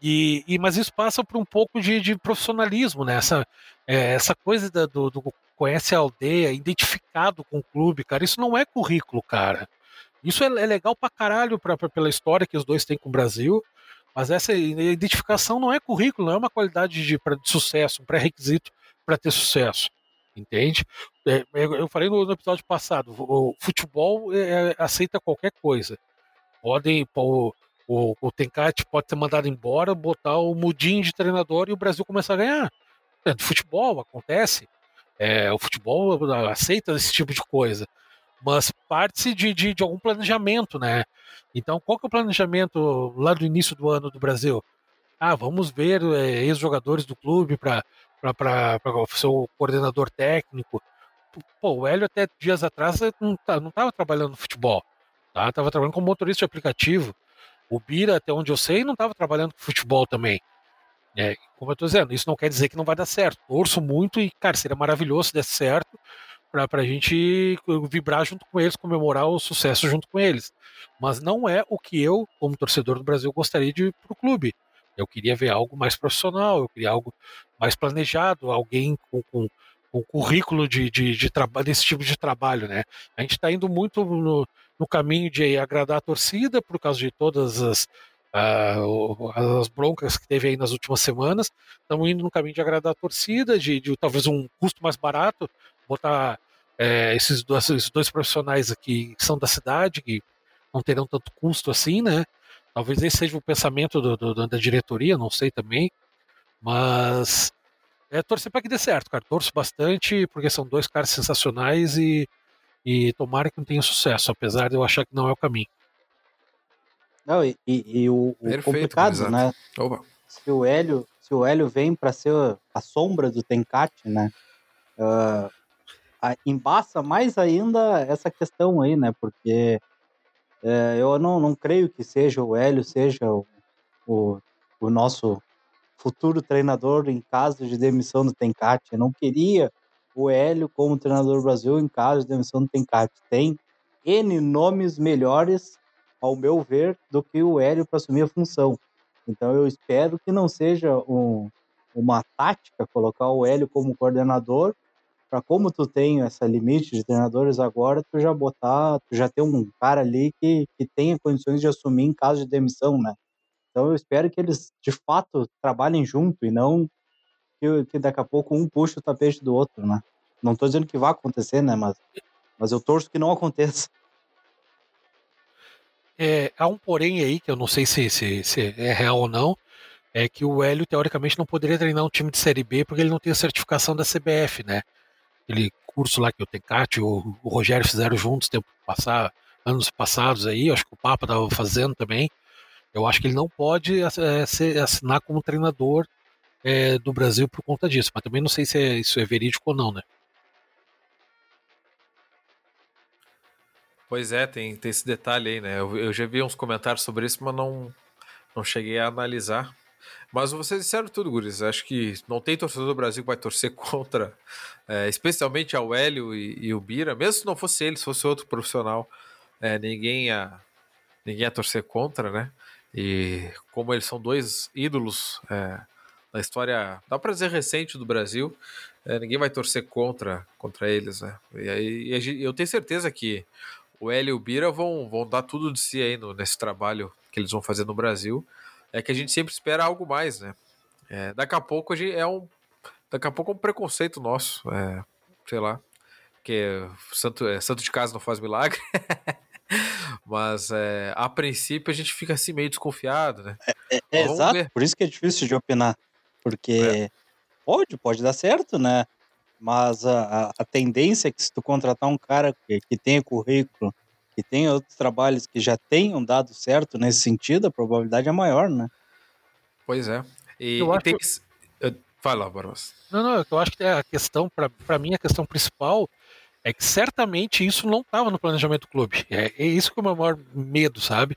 S2: E, e mas isso passa por um pouco de, de profissionalismo, né? Essa, é, essa coisa da, do, do, conhece a aldeia, identificado com o clube, cara. Isso não é currículo, cara. Isso é, é legal pra caralho pra, pra, pela história que os dois têm com o Brasil, mas essa identificação não é currículo, não é uma qualidade de, pra, de sucesso, um pré-requisito para ter sucesso. Entende? É, é, eu falei no, episódio passado, o futebol é, aceita qualquer coisa podem o, o, o pode ser mandado embora, botar o mudinho de treinador e o Brasil começar a ganhar. É, futebol acontece. É, o futebol aceita esse tipo de coisa. Mas parte de, de, de, algum planejamento, né? Então, qual que é o planejamento lá do início do ano do Brasil? Ah, vamos ver é, ex-jogadores do clube para ser o coordenador técnico. Pô, o Hélio até dias atrás não tá, trabalhando no futebol. Tá? Tava trabalhando como motorista de aplicativo. O Bira, até onde eu sei, não estava trabalhando com futebol também. É, como eu estou dizendo, isso não quer dizer que não vai dar certo. Torço muito e, cara, seria maravilhoso se desse certo para a gente vibrar junto com eles, comemorar o sucesso junto com eles. Mas não é o que eu, como torcedor do Brasil, gostaria de ir para o clube. Eu queria ver algo mais profissional, eu queria algo mais planejado, alguém com, com, com currículo de, de, de desse tipo de trabalho, né? A gente está indo muito no, no caminho de agradar a torcida, por causa de todas as, uh, as broncas que teve aí nas últimas semanas. Estamos indo no caminho de agradar a torcida, de, de talvez um custo mais barato, botar é, esses, dois, esses dois profissionais aqui que são da cidade, que não terão tanto custo assim, né? Talvez esse seja o pensamento do, do, da diretoria, não sei também. Mas é torcer para que dê certo, cara. Torço bastante, porque são dois caras sensacionais e e tomara que não tenha sucesso, apesar de eu achar que não é o caminho.
S3: Não, e, e, e o, o complicado, né? Opa. Se o Hélio, se o Hélio vem para ser a sombra do Tencate, né? Uh, embaça mais ainda essa questão aí, né? Porque uh, eu não, não creio que seja o Hélio, seja o, o, o nosso futuro treinador em caso de demissão do Tencate. Eu não queria o Hélio como treinador do Brasil em caso de demissão do Tencate. Tem N nomes melhores, ao meu ver, do que o Hélio para assumir a função. Então eu espero que não seja um, uma tática colocar o Hélio como coordenador, para como tu tem essa limite de treinadores agora, tu já botar, tu já ter um cara ali que, que tenha condições de assumir em caso de demissão, né? Então eu espero que eles de fato trabalhem junto e não que, que daqui a pouco um puxa o tapete do outro, né? Não estou dizendo que vai acontecer, né? Mas, mas eu torço que não aconteça.
S2: É, há um porém aí, que eu não sei se, se, se, é real ou não, é que o Hélio, teoricamente, não poderia treinar um time de Série B porque ele não tem a certificação da CBF, né? Aquele curso lá que o Tecate e o, o Rogério fizeram juntos tempo passar, anos passados aí, acho que o Papa estava fazendo também. Eu acho que ele não pode é, assinar como treinador é, do Brasil por conta disso, mas também não sei se é, isso é verídico ou não, né?
S1: Pois é, tem, tem esse detalhe aí, né? Eu, eu já vi uns comentários sobre isso, mas não, não cheguei a analisar. Mas vocês disseram tudo, Guris. Acho que não tem torcedor do Brasil que vai torcer contra, é, especialmente ao Hélio e, e, o Bira. Mesmo se não fosse ele, se fosse outro profissional, é, ninguém, ia, ninguém ia torcer contra, né? E como eles são dois ídolos é, na história, dá pra dizer, recente do Brasil, é, ninguém vai torcer contra, contra eles, né? E aí eu tenho certeza que o Hélio e o Bira vão, vão dar tudo de si aí no, nesse trabalho que eles vão fazer no Brasil. É que a gente sempre espera algo mais, né? É, daqui a pouco a gente é um. Daqui a pouco é um preconceito nosso. É, sei lá. Porque santo, é, santo de casa não faz milagre. Mas é, a princípio a gente fica assim meio desconfiado, né?
S3: É, é, é exato, ver. por isso que é difícil de opinar. Porque é. pode, pode dar certo, né? Mas a, a, tendência é que se tu contratar um cara que, que tenha currículo, que tenha outros trabalhos que já tenham dado certo nesse sentido, a probabilidade é maior, né?
S1: Pois é. E, eu e tem que... Fala, Barros.
S2: Não, não, eu acho que a questão, para mim, a questão principal é que certamente isso não estava no planejamento do clube. É, é, isso que é o meu maior medo, sabe?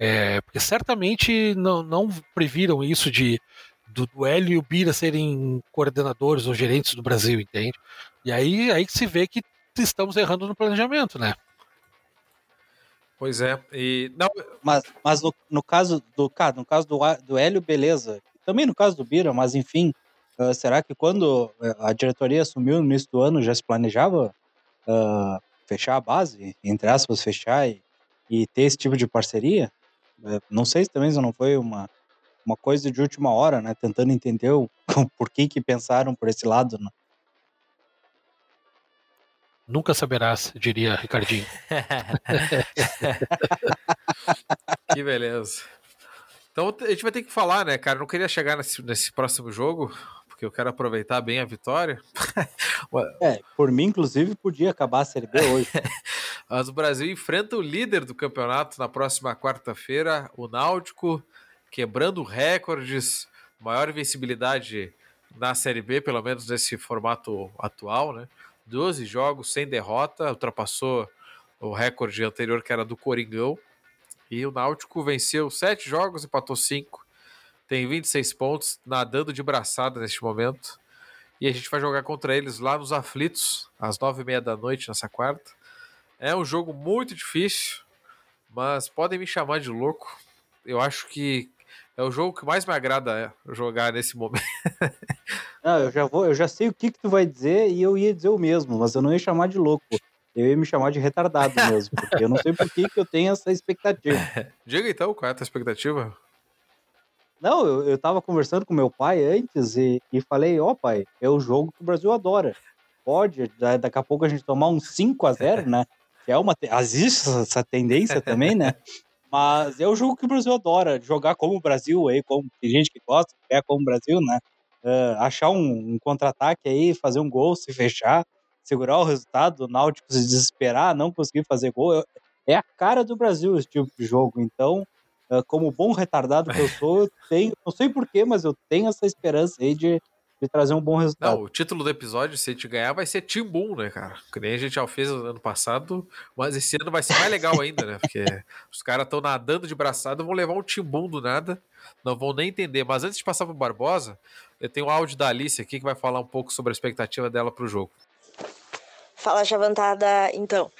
S2: É, porque certamente não, não previram isso de do, do Hélio e o Bira serem coordenadores ou gerentes do Brasil, entende? E aí, aí se vê que estamos errando no planejamento, né?
S1: Pois é. E não...
S3: Mas, mas no, no caso do no caso do, do Hélio, beleza. Também no caso do Bira, mas enfim, uh, será que quando eh, a diretoria assumiu no início do ano já se planejava uh, fechar a base, entre aspas, fechar e, e ter esse tipo de parceria? Uh, não sei se também não foi uma, uma coisa de última hora, né? Tentando entender o, por que que pensaram por esse lado, né?
S2: Nunca saberás, diria Ricardinho.
S1: que beleza. Então a gente vai ter que falar, né, cara? Eu não queria chegar nesse, nesse próximo jogo, porque eu quero aproveitar bem a vitória.
S3: é, por mim, inclusive, podia acabar a Série B hoje.
S1: Mas o Brasil enfrenta o líder do campeonato na próxima quarta-feira, o Náutico, quebrando recordes, maior invencibilidade na Série B, pelo menos nesse formato atual, né? 12 jogos sem derrota, ultrapassou o recorde anterior que era do Coringão. E o Náutico venceu 7 jogos, empatou 5, tem 26 pontos, nadando de braçada neste momento. E a gente vai jogar contra eles lá nos Aflitos, às 9h30 da noite, nessa quarta. É um jogo muito difícil, mas podem me chamar de louco. Eu acho que é o jogo que mais me agrada é, jogar nesse momento.
S3: Não, eu já vou, eu já sei o que, que tu vai dizer e eu ia dizer o mesmo, mas eu não ia chamar de louco. Eu ia me chamar de retardado mesmo, porque eu não sei por que, que eu tenho essa expectativa.
S1: Diga então, qual é a tua expectativa?
S3: Não, eu, eu tava conversando com meu pai antes e, e falei, ó oh, pai, é o jogo que o Brasil adora. Pode, daqui a pouco a gente tomar um 5 a 0 né? Que é uma. Existe essa tendência também, né? Mas é o jogo que o Brasil adora, jogar como o Brasil aí, como tem gente que gosta, é como o Brasil, né? Uh, achar um, um contra-ataque aí, fazer um gol, se fechar, segurar o resultado, o Náutico se desesperar, não conseguir fazer gol. É a cara do Brasil esse tipo de jogo. Então, como bom retardado que eu sou, eu tenho, não sei porquê, mas eu tenho essa esperança aí de, de trazer um bom resultado.
S1: Não, o título do episódio, se a gente ganhar, vai ser Timbum, né, cara? Que nem a gente já fez no ano passado, mas esse ano vai ser mais legal ainda, né? Porque os caras estão nadando de braçada, vão levar um Timbum do nada, não vão nem entender. Mas antes de passar pro Barbosa, eu tenho um áudio da Alice aqui que vai falar um pouco sobre a expectativa dela pro jogo.
S5: Fala, Chavantada. Então,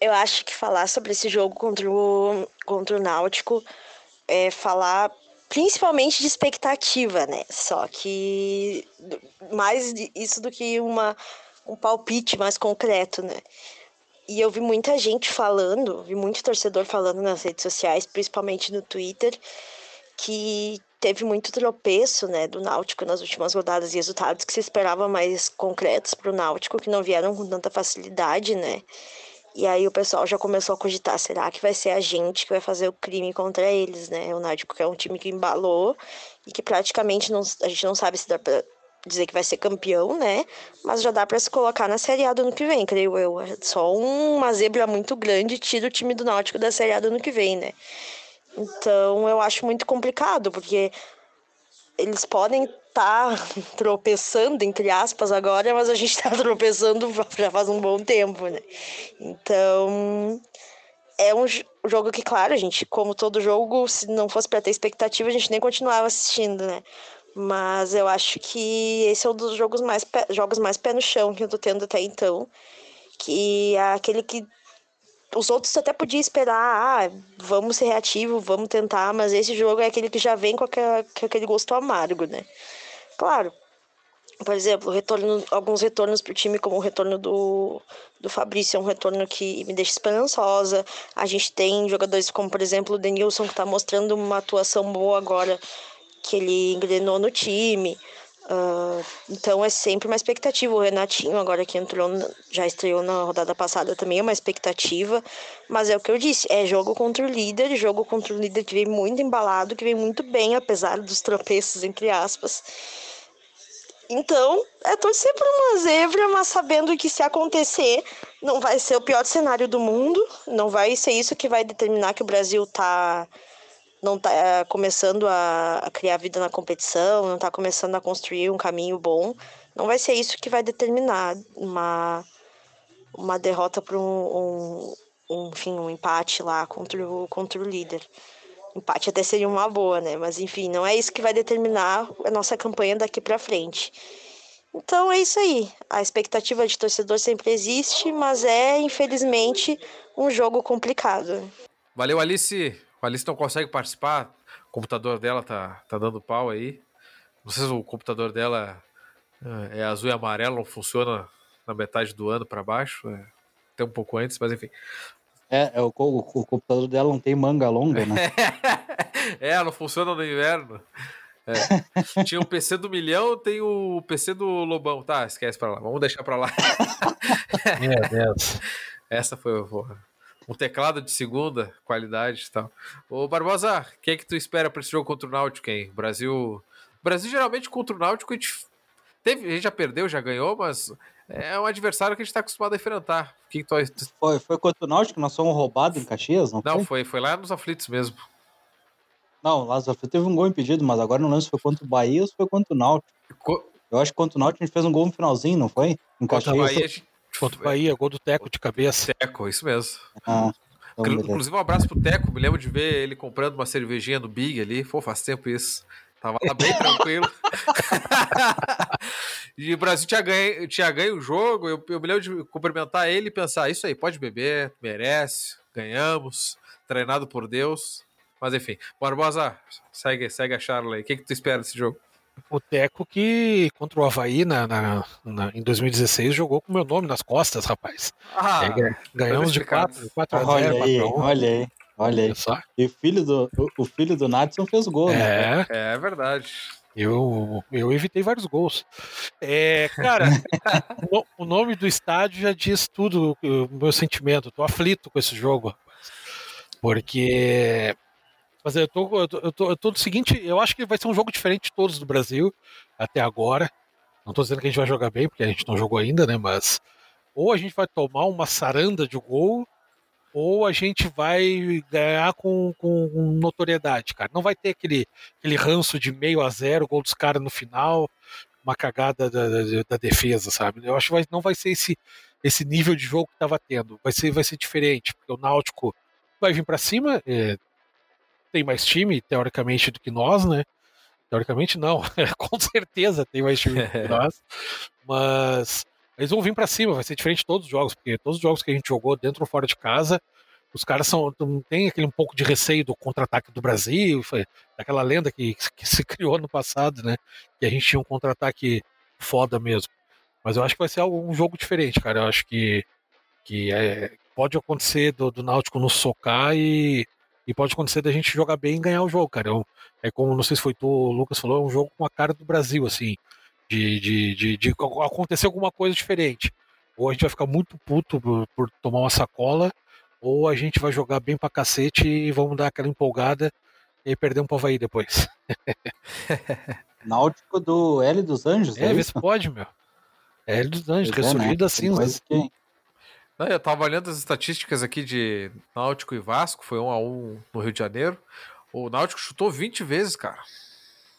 S5: eu acho que falar sobre esse jogo contra o, contra o Náutico é falar principalmente de expectativa, né? Só que mais isso do que uma, um palpite mais concreto, né? E eu vi muita gente falando, vi muito torcedor falando nas redes sociais, principalmente no Twitter, que teve muito tropeço, né, do Náutico nas últimas rodadas e resultados que se esperava mais concretos para o Náutico, que não vieram com tanta facilidade, né? E aí o pessoal já começou a cogitar, será que vai ser a gente que vai fazer o crime contra eles, né? O Náutico que é um time que embalou e que praticamente não, a gente não sabe se dá pra dizer que vai ser campeão, né? Mas já dá para se colocar na Série A do ano que vem, creio eu. É só uma zebra muito grande tira o time do Náutico da Série A do ano que vem, né? Então eu acho muito complicado, porque eles podem tá tropeçando, entre aspas, agora, mas a gente está tropeçando já faz um bom tempo, né? Então, é um jogo que, claro, a gente, como todo jogo, se não fosse para ter expectativa, a gente nem continuava assistindo, né? Mas eu acho que esse é um dos jogos mais, jogos mais pé no chão que eu tô tendo até então. Que é aquele que os outros até podiam esperar, ah, vamos ser reativos, vamos tentar, mas esse jogo é aquele que já vem com aquele gosto amargo, né? Claro, por exemplo, retorno, alguns retornos para o time, como o retorno do, do Fabrício, é um retorno que me deixa esperançosa. A gente tem jogadores como, por exemplo, o Denilson, que está mostrando uma atuação boa agora, que ele engrenou no time. Uh, então é sempre uma expectativa. O Renatinho, agora que entrou, já estreou na rodada passada, também é uma expectativa. Mas é o que eu disse: é jogo contra o líder, jogo contra o líder que vem muito embalado, que vem muito bem, apesar dos tropeços, entre aspas. Então, é torcer por uma zebra, mas sabendo que se acontecer, não vai ser o pior cenário do mundo, não vai ser isso que vai determinar que o Brasil tá não está eh, começando a, criar vida na competição, não está começando a construir um caminho bom, não vai ser isso que vai determinar uma, uma derrota para um, um, um, enfim, um empate lá contra o, contra o líder. Empate até seria uma boa, né? Mas enfim, não é isso que vai determinar a nossa campanha daqui para frente. Então é isso aí. A expectativa de torcedor sempre existe, mas é, infelizmente, um jogo complicado.
S1: Valeu, Alice. A Alice não consegue participar. O computador dela tá, tá dando pau aí. Não sei se o computador dela é, é azul e amarelo, não funciona na metade do ano para baixo. É, até um pouco antes, mas enfim.
S3: É, é o, o, o, computador dela não tem manga longa, né?
S1: é, não funciona no inverno. É. Tinha o PC do milhão, tem o PC do Lobão. Tá, esquece pra lá. Vamos deixar pra lá. Meu Deus. Essa foi, porra um teclado de segunda qualidade e tal. Ô Barbosa, o que é que tu espera para esse jogo contra o Náutico, hein? Brasil. Brasil geralmente contra o Náutico a gente, teve, a gente já perdeu, já ganhou, mas é um adversário que a gente está acostumado a enfrentar. O que, que tu...
S3: foi, foi contra o Náutico, nós fomos roubados em Caxias, não,
S1: não foi? foi? Foi lá nos aflitos mesmo.
S3: Não, lá nos aflitos teve um gol impedido, mas agora não lembro se foi contra o Bahia ou se foi contra o Náutico. Co... Eu acho que contra o Náutico a gente fez um gol no finalzinho, não foi?
S1: Em Caxias. Contra o Bahia, a gente
S2: Contra o Bahia, gol do Teco de cabeça.
S1: Teco, isso mesmo. Ah, então Inclusive, um abraço pro Teco. Me lembro de ver ele comprando uma cervejinha no Big ali. Pô, faz tempo isso. Tava lá bem tranquilo. e o Brasil tinha ganho, tinha ganho o jogo. Eu, eu me lembro de cumprimentar ele e pensar: isso aí, pode beber, merece, ganhamos, treinado por Deus. Mas enfim, Barbosa, segue, segue a Charla aí. O que, que tu espera desse jogo?
S2: O Teco que contra o Havaí na, na, na, em 2016 jogou com meu nome nas costas, rapaz. Ah, é, ganhamos de 4, 4 a 0.
S3: Olha aí, olha aí. Olha aí. E o filho do, o, o filho do Natson fez gol,
S1: é, né? É, verdade.
S2: Eu, eu evitei vários gols. É, cara, o nome do estádio já diz tudo o meu sentimento. Tô aflito com esse jogo, rapaz. Porque mas eu tô, eu tô, eu tô, eu tô do seguinte, eu acho que vai ser um jogo diferente de todos do Brasil até agora. Não tô dizendo que a gente vai jogar bem, porque a gente não jogou ainda, né? Mas ou a gente vai tomar uma saranda de gol, ou a gente vai ganhar com, com notoriedade, cara. Não vai ter aquele, aquele ranço de meio a zero, gol dos caras no final, uma cagada da, da, da, defesa, sabe? Eu acho que vai, não vai ser esse, esse nível de jogo que estava tendo. Vai ser, vai ser diferente, porque o Náutico vai vir para cima, é, tem mais time, teoricamente, do que nós, né? Teoricamente, não. Com certeza tem mais time do que nós. Mas eles vão vir para cima, vai ser diferente de todos os jogos, porque todos os jogos que a gente jogou dentro ou fora de casa, os caras são tem aquele um pouco de receio do contra-ataque do Brasil, foi aquela lenda que, que se criou no passado, né? Que a gente tinha um contra-ataque foda mesmo. Mas eu acho que vai ser um jogo diferente, cara. Eu acho que, que é, pode acontecer do, do Náutico nos socar e, e pode acontecer da gente jogar bem e ganhar o jogo, cara. É, é como, não sei se foi tu, o Lucas falou, é um jogo com a cara do Brasil, assim. De, de, de, de acontecer alguma coisa diferente. Ou a gente vai ficar muito puto por, por tomar uma sacola, ou a gente vai jogar bem pra cacete e vamos dar aquela empolgada e perder um pro Havaí depois.
S3: Náutico do L dos Anjos,
S2: é, é vê se pode, meu. É L dos Anjos, ressurgido é, né? assim. Que...
S1: Não, eu tava olhando as estatísticas aqui de Náutico e Vasco, foi um a um no Rio de Janeiro. O Náutico chutou 20 vezes, cara.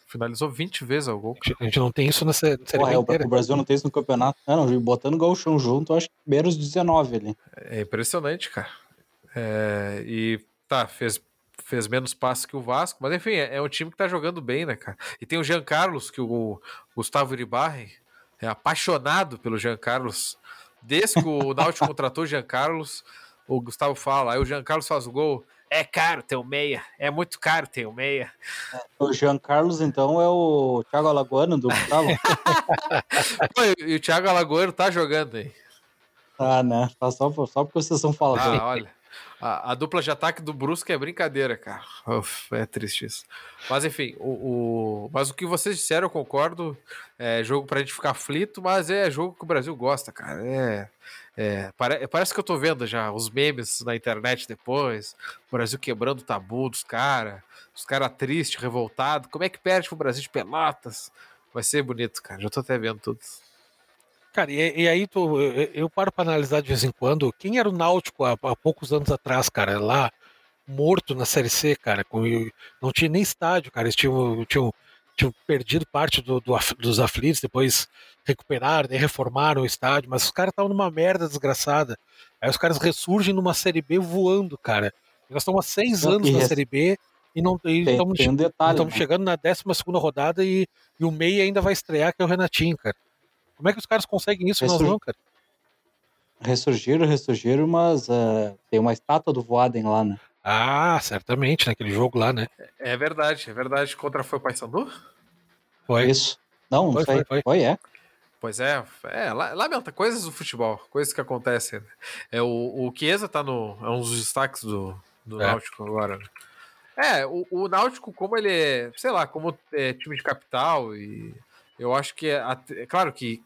S1: Finalizou 20 vezes ao gol.
S2: A gente não tem isso na série Porra,
S3: é, O Brasil não tem isso no campeonato. Não, não botando o gauchão junto, acho que primeiros 19 ali.
S1: É impressionante, cara. É, e tá, fez, fez menos passes que o Vasco, mas enfim, é, é, um time que tá jogando bem, né, cara? E tem o Jean Carlos, que o Gustavo Iribarren é apaixonado pelo Jean Carlos Desde que o Náutico contratou o Jean Carlos, o Gustavo fala, aí o Jean Carlos faz o gol. É caro ter o meia, é muito caro ter o meia.
S3: O Jean Carlos, então, é o Thiago Alagoano do Gustavo?
S1: E o Thiago Alagoano tá jogando aí.
S3: Ah, né? Tá só, só porque vocês estão falando.
S1: Ah, olha. A, a, dupla de ataque do Brusque é brincadeira, cara. Uf, é triste isso. Mas enfim, o, o, mas o que vocês disseram, eu concordo. É jogo pra gente ficar aflito, mas é jogo que o Brasil gosta, cara. É, é, pare, parece que eu tô vendo já os memes na internet depois. O Brasil quebrando o tabu dos caras. Os caras tristes, revoltados. Como é que perde pro Brasil de Pelotas? Vai ser bonito, cara. Já tô até vendo tudo.
S2: Cara, e, e aí tu, eu, eu paro para analisar de vez em quando quem era o Náutico há, há, poucos anos atrás, cara, lá morto na Série C, cara, com, não tinha nem estádio, cara, eles tinham, tinham, tinham perdido parte do, do, dos aflitos, depois recuperaram, né, reformaram o estádio, mas os caras estavam numa merda desgraçada. Aí os caras ressurgem numa Série B voando, cara. Nós estamos há seis anos na Série B e não estamos um né? chegando na 12 segunda rodada e, e o meio ainda vai estrear, que é o Renatinho, cara. Como é que os caras conseguem isso Ressur... nós não, cara?
S3: Ressurgiram, ressurgiram, mas uh, tem uma estátua do Voaden lá, né?
S2: Ah, certamente, naquele jogo lá, né?
S1: É verdade, é verdade. Contra foi o Paysandu?
S3: Foi. Isso. Não, não foi, sei. Foi, foi. foi, é.
S1: Pois é, é, lamenta, coisas do futebol, coisas que acontecem. É, o, o Chiesa tá no. É um dos destaques do, do é. Náutico agora. Né? É, o, o Náutico, como ele é, sei lá, como é time de capital e eu acho que é, é claro que,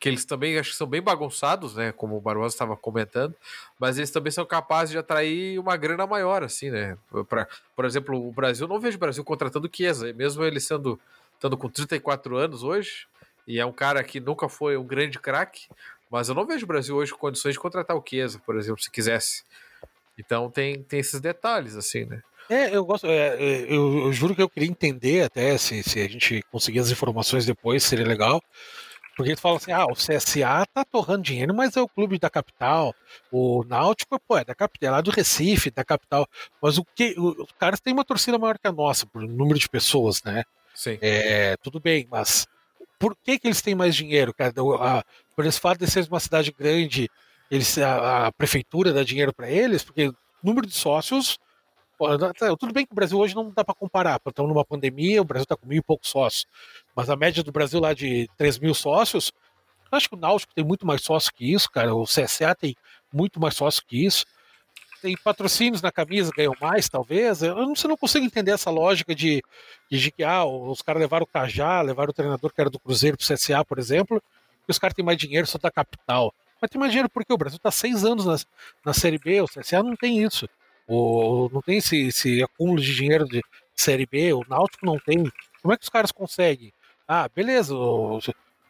S1: que eles também acho que são bem bagunçados, né? Como o Barbosa estava comentando, mas eles também são capazes de atrair uma grana maior, assim, né? Pra, por exemplo, o Brasil, não vejo o Brasil contratando Chiesa, mesmo ele sendo estando com 34 anos hoje, e é um cara que nunca foi um grande craque, mas eu não vejo o Brasil hoje com condições de contratar o Chiesa, por exemplo, se quisesse. Então tem, tem esses detalhes, assim, né?
S2: É, eu gosto. É, é, eu, eu, juro que eu queria entender até se, se a gente conseguir as informações depois, seria legal. Porque ele fala assim: ah, o CSA tá torrando dinheiro, mas é o clube da capital. O Náutico, pô, é da capital, é lá do Recife, da capital. Mas o que. Os caras têm uma torcida maior que a nossa, por número de pessoas, né?
S1: Sim.
S2: É, tudo bem, mas por que, que eles têm mais dinheiro, cara? A, por esse fato de ser uma cidade grande, eles, a, a prefeitura dá dinheiro para eles, porque o número de sócios Tá, tudo bem que o Brasil hoje não dá para comparar, estamos numa pandemia, o Brasil está com mil e poucos sócios, mas a média do Brasil lá de 3 mil sócios, acho que o Náutico tem muito mais sócio que isso, cara, o CSA tem muito mais sócio que isso, tem patrocínios na camisa, ganham mais, talvez, eu não, eu não consigo entender essa lógica de, de que ah, os caras levaram o Cajá, levaram o treinador que era do Cruzeiro para o CSA, por exemplo, e os caras têm mais dinheiro só da capital. Mas tem mais dinheiro porque o Brasil está seis anos na, na Série B, o CSA não tem isso. O, não tem esse, esse acúmulo de dinheiro de Série B, o Náutico não tem. Como é que os caras conseguem? Ah, beleza,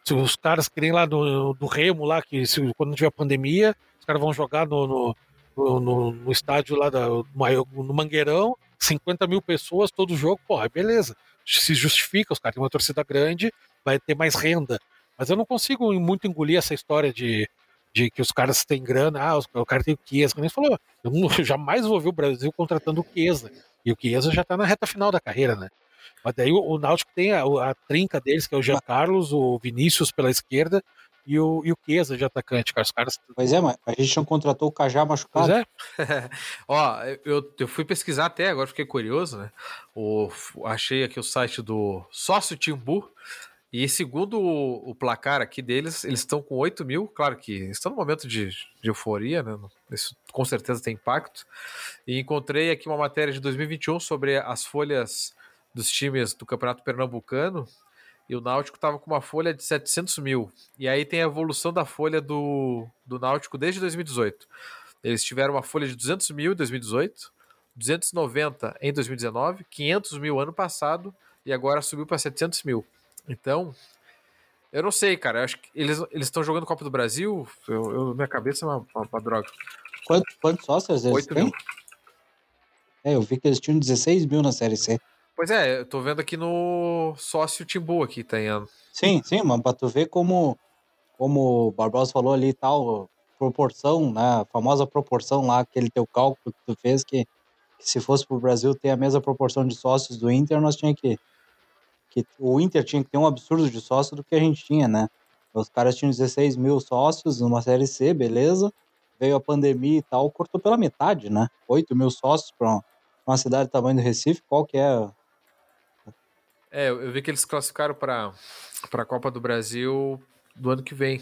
S2: se, os caras querem lá do, do Remo, lá, que se, quando tiver pandemia, os caras vão jogar no, no, no, no estádio lá da, no Mangueirão, 50 mil pessoas todo jogo, porra, beleza. Se justifica, os caras têm uma torcida grande, vai ter mais renda. Mas eu não consigo muito engolir essa história de de que os caras têm grana, ah, o cara tem o Chiesa, como ele falou, eu, não, eu jamais vou ver o Brasil contratando o Chiesa, e o Chiesa já tá na reta final da carreira, né? Mas daí o, o Náutico tem a, a, trinca deles, que é o Jean Carlos, o Vinícius pela esquerda e o, e o Chiesa de atacante, cara. Os caras...
S3: Pois é, mas a gente não contratou o Cajá machucado. Pois
S1: é. Ó, eu, eu fui pesquisar até, agora fiquei curioso, né? O, achei aqui o site do Sócio Timbu, e segundo o, o, placar aqui deles, eles estão com 8 mil. Claro que estão no momento de, de, euforia, né? Isso com certeza tem impacto. E encontrei aqui uma matéria de 2021 sobre as folhas dos times do Campeonato Pernambucano. E o Náutico estava com uma folha de 700 mil. E aí tem a evolução da folha do, do Náutico desde 2018. Eles tiveram uma folha de 200 mil em 2018, 290 em 2019, 500 mil ano passado e agora subiu para 700 mil. Então, eu não sei, cara. Eu acho que eles estão jogando Copa do Brasil. Eu, eu, minha cabeça é uma, uma, uma droga.
S3: Quantos, quantos sócios eles 8 têm? mil. É, eu vi que eles tinham 16 mil na Série C.
S1: Pois é, eu tô vendo aqui no sócio Timbu aqui, tem.
S3: Sim, sim, mas pra tu ver como, como o Barbosa falou ali e tal, proporção, né? A famosa proporção lá, aquele teu cálculo que tu fez, que, que se fosse pro Brasil ter a mesma proporção de sócios do Inter, nós tinha que que o Inter tinha que ter um absurdo de sócio do que a gente tinha, né? Os caras tinham 16 mil sócios numa Série C, beleza. Veio a pandemia e tal, cortou pela metade, né? 8 mil sócios para uma cidade do tamanho do Recife, qual que é?
S1: É, eu vi que eles classificaram para a Copa do Brasil do ano que vem.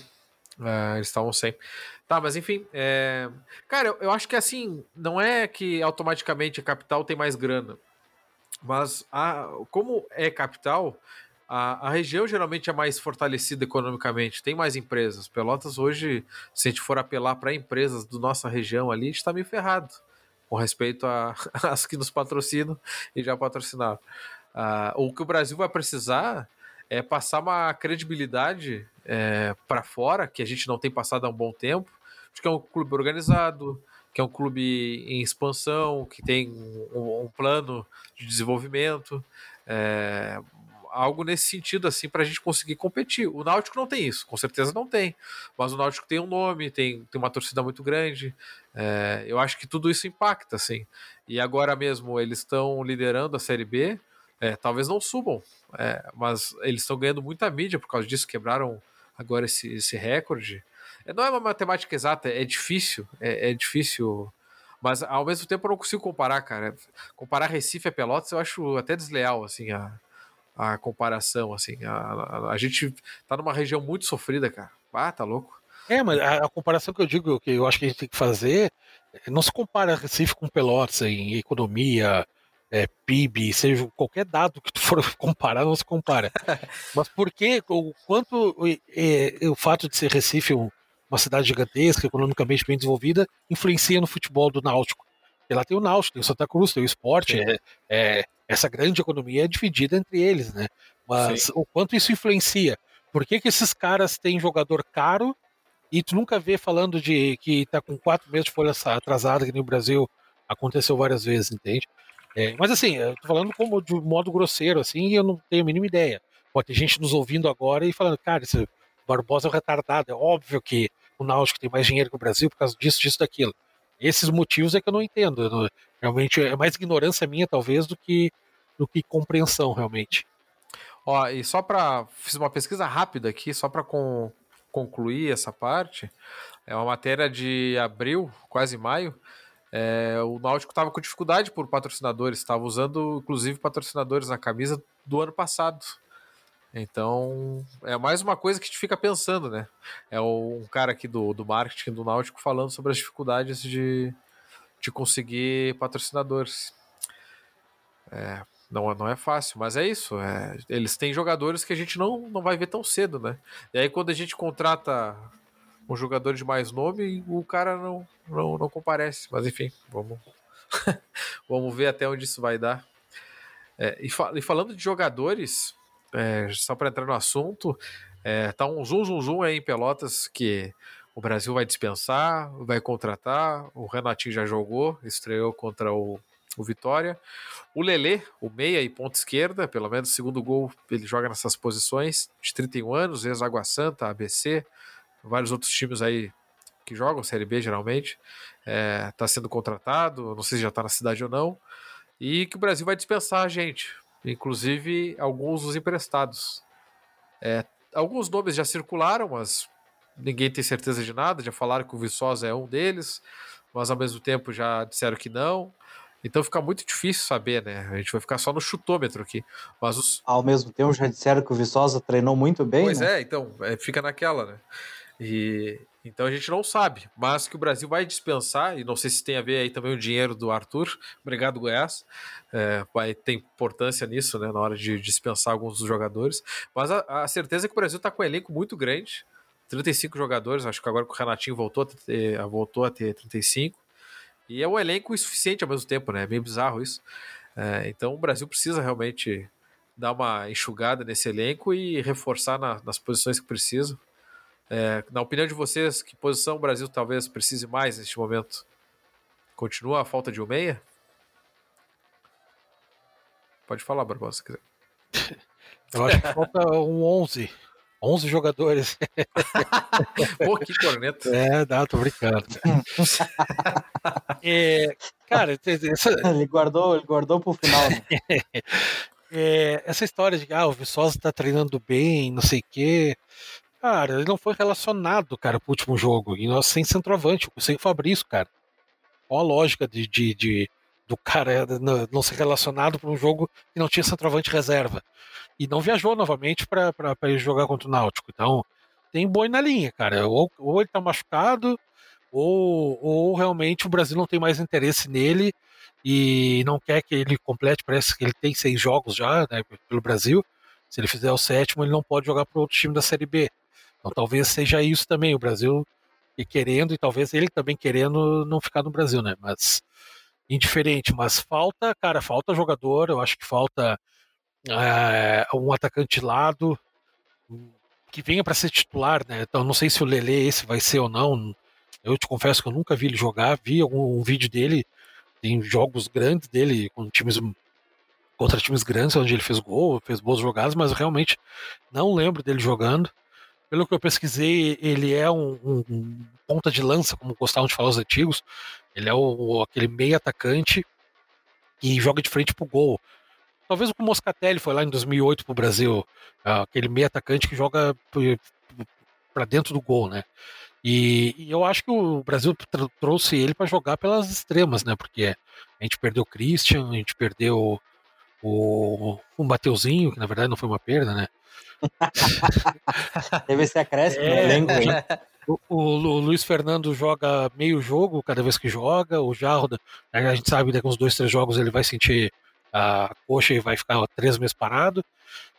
S1: Uh, eles estavam sem. Tá, mas enfim. É... Cara, eu, eu, acho que assim, não é que automaticamente a capital tem mais grana. Mas a, como é capital, a, a região geralmente é mais fortalecida economicamente, tem mais empresas. Pelotas hoje, se a gente for apelar para empresas da nossa região ali, a gente está meio ferrado com respeito às que nos patrocinam e já patrocinaram. O que o Brasil vai precisar é passar uma credibilidade é, para fora, que a gente não tem passado há um bom tempo. Acho que é um clube organizado, que é um clube em expansão, que tem um, um plano de desenvolvimento. É, algo nesse sentido, assim, para a gente conseguir competir. O Náutico não tem isso, com certeza não tem. Mas o Náutico tem um nome, tem, tem uma torcida muito grande. É, eu acho que tudo isso impacta, assim. E agora mesmo eles estão liderando a Série B. É, talvez não subam, é, mas eles estão ganhando muita mídia por causa disso, quebraram agora esse, esse recorde. É, não é uma matemática exata, é difícil, é, é, difícil, mas ao mesmo tempo eu não consigo comparar, cara. Comparar Recife a Pelotas eu acho até desleal, assim, a, a comparação, assim. A, a, a gente tá numa região muito sofrida, cara. Ah, tá louco.
S2: É, mas a, a, comparação que eu digo, que eu acho que a gente tem que fazer, não se compara Recife com Pelotas em economia, é, PIB, seja qualquer dado que tu for comparar, não se compara. Mas por que, o quanto é, é, o fato de ser Recife um, uma cidade gigantesca, economicamente bem desenvolvida, influencia no futebol do Náutico? Porque lá tem o Náutico, tem o Santa Cruz, tem o esporte, é, é, essa grande economia é dividida entre eles, né? Mas Sim. o quanto isso influencia? Por que, que esses caras têm jogador caro e tu nunca vê falando de que tá com quatro meses de folha atrasada que no Brasil aconteceu várias vezes, entende? É, mas assim, eu tô falando como de modo grosseiro, assim, e eu não tenho a mínima ideia. Pode ter gente nos ouvindo agora e falando, cara, esse Barbosa é um retardado. É óbvio que o Náutico tem mais dinheiro que o Brasil por causa disso, disso, daquilo. Esses motivos é que eu não entendo. Eu realmente é mais ignorância minha, talvez, do que, do que compreensão, realmente.
S1: Ó, e só para fiz uma pesquisa rápida aqui, só para con, concluir essa parte. É uma matéria de abril, quase maio, é, o Náutico estava com dificuldade por patrocinadores, estava usando inclusive patrocinadores na camisa do ano passado. Então, é mais uma coisa que a gente fica pensando, né? É um cara aqui do, do marketing do Náutico falando sobre as dificuldades de, de conseguir patrocinadores. É, não, não é fácil, mas é isso. É, eles têm jogadores que a gente não, não vai ver tão cedo, né? E aí, quando a gente contrata um jogador de mais nome, o cara não, não, não comparece. Mas enfim, vamos, vamos ver até onde isso vai dar. É, e, fa e, falando de jogadores, é, só para entrar no assunto, é, tá um zoom, zoom, zoom aí em Pelotas que o Brasil vai dispensar, vai contratar. O Renatinho já jogou, estreou contra o, o Vitória. O Lelê, o meia e ponta esquerda, pelo menos segundo gol, ele joga nessas posições, de 31 anos, ex-Água Santa, ABC, vários outros times aí que jogam Série B geralmente, está é, tá sendo contratado, não sei se já está na cidade ou não, e que o Brasil vai dispensar a gente, inclusive alguns dos emprestados. É, alguns nomes já circularam, mas ninguém tem certeza de nada, já falaram que o Viçosa é um deles, mas ao mesmo tempo já disseram que não. Então fica muito difícil saber, né? A gente vai ficar só no chutômetro aqui. Mas os...
S3: Ao mesmo tempo já disseram que o Viçosa treinou muito bem.
S1: Pois
S3: né?
S1: é, então, é, fica naquela, né? E então a gente não sabe, mas que o Brasil vai dispensar, e não sei se tem a ver aí também o dinheiro do Arthur, obrigado Goiás, é, vai ter importância nisso, né, na hora de dispensar alguns dos jogadores, mas a, a certeza é que o Brasil está com um elenco muito grande, 35 jogadores, acho que agora que o Renatinho voltou a ter, voltou a ter 35, e é um elenco insuficiente ao mesmo tempo, né, é meio bizarro isso, é, então o Brasil precisa realmente dar uma enxugada nesse elenco e reforçar na, nas posições que precisa, é, na opinião de vocês, que posição o Brasil talvez precise mais neste momento? Continua a falta de um meia? Pode falar, Barbosa, se quiser.
S2: Eu acho que falta um 11. 11 jogadores.
S1: Pô, que corneta.
S2: É, dá, tô brincando. é, cara, essa...
S3: ele, guardou, ele guardou pro final. Né?
S2: É, essa história de ah, o Viçosa tá treinando bem, não sei o quê. Cara, ele não foi relacionado, cara, pro último jogo. E nós sem centroavante, sem Fabrício, cara. Qual a lógica de, de, de do cara não ser relacionado para um jogo que não tinha centroavante reserva? E não viajou novamente para ir jogar contra o Náutico. Então, tem boi na linha, cara. Ou, ou ele tá machucado, ou, ou realmente o Brasil não tem mais interesse nele e não quer que ele complete. Parece que ele tem seis jogos já né, pelo Brasil. Se ele fizer o sétimo, ele não pode jogar para outro time da Série B. Então talvez seja isso também. O Brasil querendo, e talvez ele também querendo não ficar no Brasil, né? Mas indiferente. Mas falta, cara, falta jogador. Eu acho que falta é, um atacante lado que venha para ser titular, né? Então não sei se o Lele esse vai ser ou não. Eu te confesso que eu nunca vi ele jogar, vi algum um vídeo dele em jogos grandes dele com times contra times grandes onde ele fez gol, fez boas jogadas, mas realmente não lembro dele jogando. Pelo que eu pesquisei, ele é um, um, um ponta de lança, como gostavam de falar os antigos. Ele é o, aquele meio atacante que joga de frente pro gol. Talvez o Moscatelli foi lá em 2008 pro Brasil, aquele meio atacante que joga para dentro do gol, né? E, e, eu acho que o Brasil trouxe ele para jogar pelas extremas, né? Porque a gente perdeu o Christian, a gente perdeu o, o Mateuzinho, que na verdade não foi uma perda, né?
S3: Teve esse acréscimo é, no elenco,
S2: hein? O, o, o, Luiz Fernando joga meio jogo cada vez que joga. O Jarro, a gente sabe que com uns dois, três jogos ele vai sentir a coxa e vai ficar três meses parado.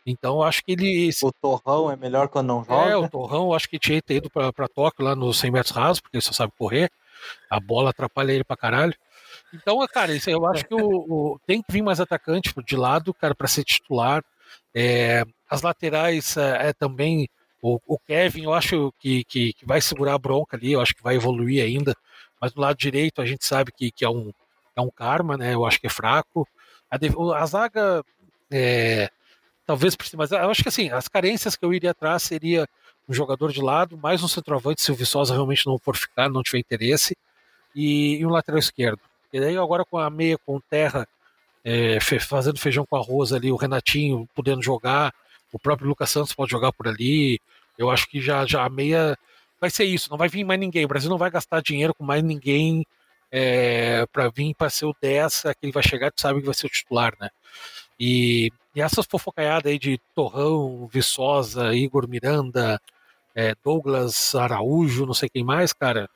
S2: Então acho que ele.
S3: O Torrão é melhor quando não joga.
S2: É, o Torrão acho que tinha ido para Tóquio lá nos 100 metros rasos, porque ele só sabe correr. A bola atrapalha ele pra caralho. Então, cara, isso, eu acho que o, o, tem que vir mais atacante de lado, cara, para ser titular. É, as laterais é, é também. O, o, Kevin, eu acho que, que, que, vai segurar a bronca ali, eu acho que vai evoluir ainda. Mas do lado direito a gente sabe que, que é, um, é um karma, né? Eu acho que é fraco. A, a zaga, é, talvez, mas eu acho que assim, as carências que eu iria atrás seria um jogador de lado, mais um centroavante se o Viçosa realmente não for ficar, não tiver interesse, e, e um lateral esquerdo. E daí agora com a meia, com terra, é, fazendo feijão com arroz ali, o Renatinho podendo jogar, o próprio Lucas Santos pode jogar por ali, eu acho que já, já a meia vai ser isso, não vai vir mais ninguém, o Brasil não vai gastar dinheiro com mais ninguém é, para vir para ser o 10, que ele vai chegar e sabe que vai ser o titular, né? E, e essas fofocaiadas aí de Torrão, Viçosa, Igor Miranda, é, Douglas Araújo, não sei quem mais, cara,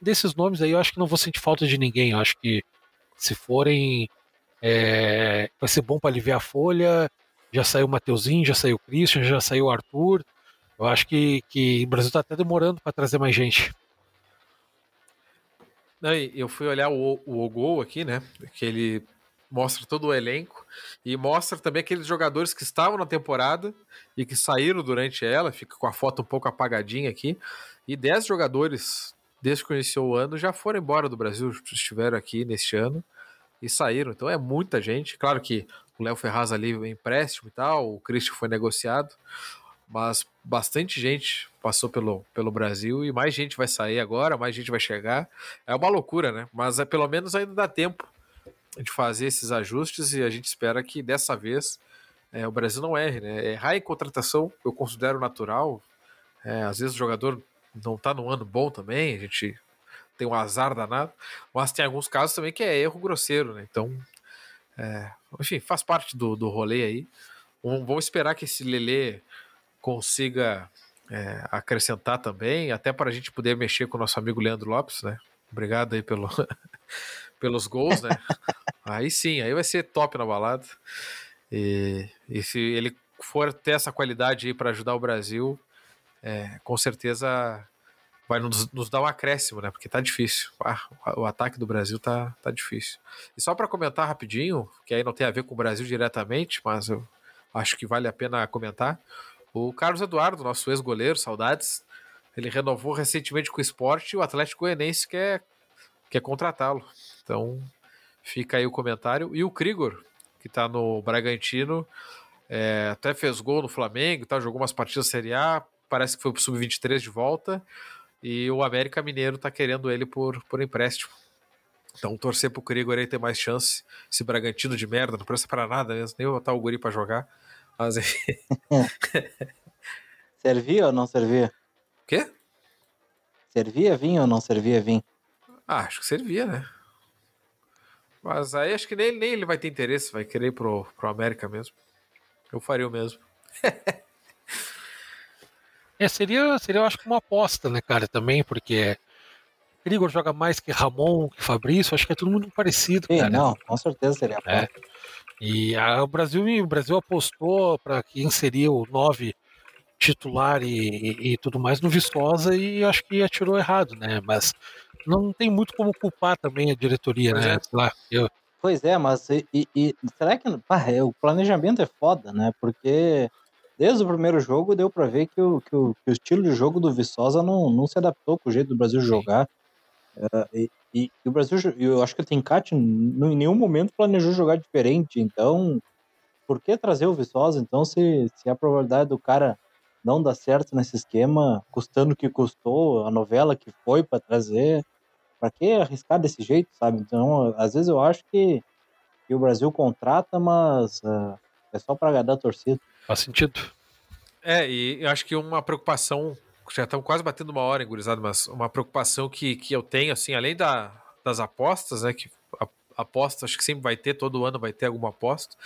S2: desses nomes aí eu acho que não vou sentir falta de ninguém. Eu acho que se forem, é, vai ser bom para aliviar a folha. Já saiu o Mateuzinho, já saiu o Christian, já saiu o Arthur. Eu acho que, que o Brasil está até demorando para trazer mais gente.
S1: Eu fui olhar o, o gol aqui, né? Que ele mostra todo o elenco e mostra também aqueles jogadores que estavam na temporada e que saíram durante ela. Fica com a foto um pouco apagadinha aqui. E 10 jogadores, desde que iniciou o ano, já foram embora do Brasil, estiveram aqui neste ano e saíram. Então é muita gente. Claro que o Léo Ferraz ali é empréstimo e tal, o Christian foi negociado mas bastante gente passou pelo, pelo Brasil e mais gente vai sair agora, mais gente vai chegar. É uma loucura, né? Mas é, pelo menos ainda dá tempo de fazer esses ajustes e a gente espera que dessa vez é, o Brasil não erre, né? Errar em contratação eu considero natural. É, às vezes o jogador não tá num ano bom também, a gente tem um azar danado, mas tem alguns casos também que é erro grosseiro, né? Então, é, enfim, faz parte do, do rolê aí. vamos esperar que esse Lelê consiga é, acrescentar também, até para a gente poder mexer com o nosso amigo Leandro Lopes, né? Obrigado aí pelo, pelos gols, né? aí sim, aí vai ser top na balada. E, e se ele for ter essa qualidade aí para ajudar o Brasil, é, com certeza vai nos, nos, dar um acréscimo, né? Porque tá difícil. Ah, o ataque do Brasil tá, tá difícil. E só para comentar rapidinho, que aí não tem a ver com o Brasil diretamente, mas eu acho que vale a pena comentar. O Carlos Eduardo, nosso ex-goleiro, saudades, ele renovou recentemente com o esporte e o Atlético Goianiense quer, quer contratá-lo. Então, fica aí o comentário. E o Krigor, que está no Bragantino, é, até fez gol no Flamengo, tá, jogou umas partidas Série A, parece que foi pro Sub-23 de volta. E o América Mineiro está querendo ele por, por empréstimo. Então, torcer pro Krigor aí ter mais chance. Esse Bragantino de merda, não presta para nada mesmo, nem botar o Guri para jogar. Mas enfim.
S3: servia ou não servia?
S1: O quê?
S3: Servia vinho ou não servia vinho?
S1: Ah, acho que servia, né? Mas aí acho que nem, nem ele vai ter interesse, vai querer ir pro, pro América mesmo. Eu faria o mesmo.
S2: É, seria, seria, eu acho que uma aposta, né, cara, também, porque Grigor joga mais que Ramon, que Fabrício, acho que é todo mundo parecido,
S3: Sim,
S2: cara.
S3: não, com certeza seria
S2: É.
S3: aposta.
S2: E a- o Brasil, o Brasil apostou para quem seria o 9 titular e, e- e tudo mais no Vistosa e acho que atirou errado, né? Mas não tem muito como culpar também a diretoria,
S1: Pois
S2: né?
S1: é.
S2: Sei lá, eu,
S3: Pois é, mas e, e- e será que pá, é, o planejamento é foda, né? Porque desde o primeiro jogo deu pra ver que o, que o, que o estilo de jogo do Viçosa não, não se adaptou com o jeito do Brasil jogar. É, e, e- e o Brasil, eu acho que o Tencate em nenhum momento planejou jogar diferente. Então, por que trazer o Viçosa? Então, se, se a probabilidade do cara não dar certo nesse esquema, custando o que custou, a novela que foi pra trazer, pra que arriscar desse jeito, sabe? Então, às vezes eu acho que, que o Brasil contrata, mas ah, é só pra agradar a torcida.
S2: Faz sentido.
S1: É, e eu acho que uma preocupação, já estamos quase batendo uma hora, hein, gurizada, mas uma preocupação que, que eu tenho, assim, além da, das apostas, né, que a- aposta acho que sempre vai ter, todo ano vai ter alguma aposta,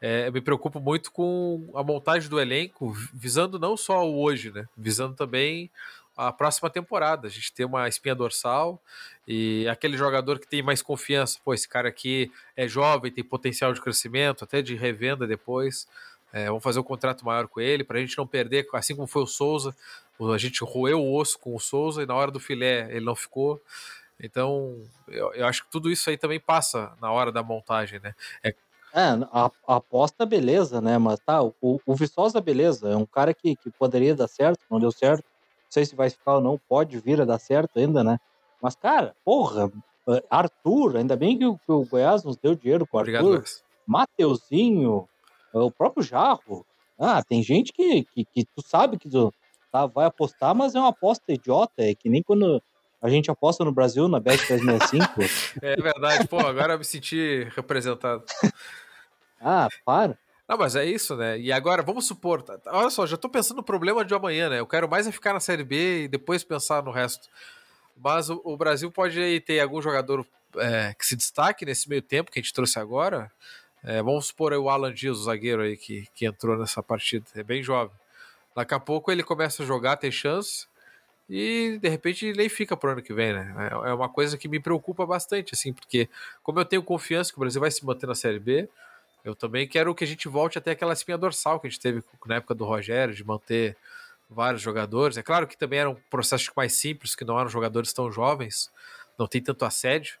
S1: é, eu me preocupo muito com a montagem do elenco, visando não só o hoje, né, visando também a próxima temporada, a gente ter uma espinha dorsal e aquele jogador que tem mais confiança, pô, esse cara aqui é jovem, tem potencial de crescimento, até de revenda depois, é, vamos fazer um contrato maior com ele, para a gente não perder, assim como foi o Souza. A gente roeu o osso com o Souza e na hora do filé ele não ficou. Então, eu, eu acho que tudo isso aí também passa na hora da montagem, né?
S3: É, a, a aposta, beleza, né? Mas tá, o, o Viçosa, beleza. É um cara que, que poderia dar certo, não deu certo. Não sei se vai ficar ou não, pode vir a dar certo ainda, né? Mas, cara, porra, eh, Arthur, ainda bem que o, que o Goiás nos deu dinheiro com o
S1: Obrigado,
S3: Arthur.
S1: Wes.
S3: Mateuzinho, o próprio Jarro. Ah, tem gente que, que, que tu sabe que tu tá, vai apostar, mas é uma aposta idiota. É que nem quando a gente aposta no Brasil na Bet 365.
S1: É verdade, pô, agora eu me senti representado.
S3: ah, para.
S1: Não, mas é isso, né? E agora, vamos supor, tá- tá- olha só, já tô pensando no problema de amanhã, né? Eu quero mais é ficar na Série B e depois pensar no resto. Mas o, o Brasil pode aí ter algum jogador é, que se destaque nesse meio tempo que a gente trouxe agora. É, vamos supor o Alan Dias, o zagueiro aí que, que entrou nessa partida, é bem jovem. Daqui a pouco ele começa a jogar, ter chance e de repente ele nem fica pro ano que vem, né? É é uma coisa que me preocupa bastante, assim, porque como eu tenho confiança que o Brasil vai se manter na Série B, eu também quero que a gente volte até aquela espinha dorsal que a gente teve na época do Rogério, de manter vários jogadores. É claro que também era um processo mais simples, que não eram jogadores tão jovens, não tem tanto assédio.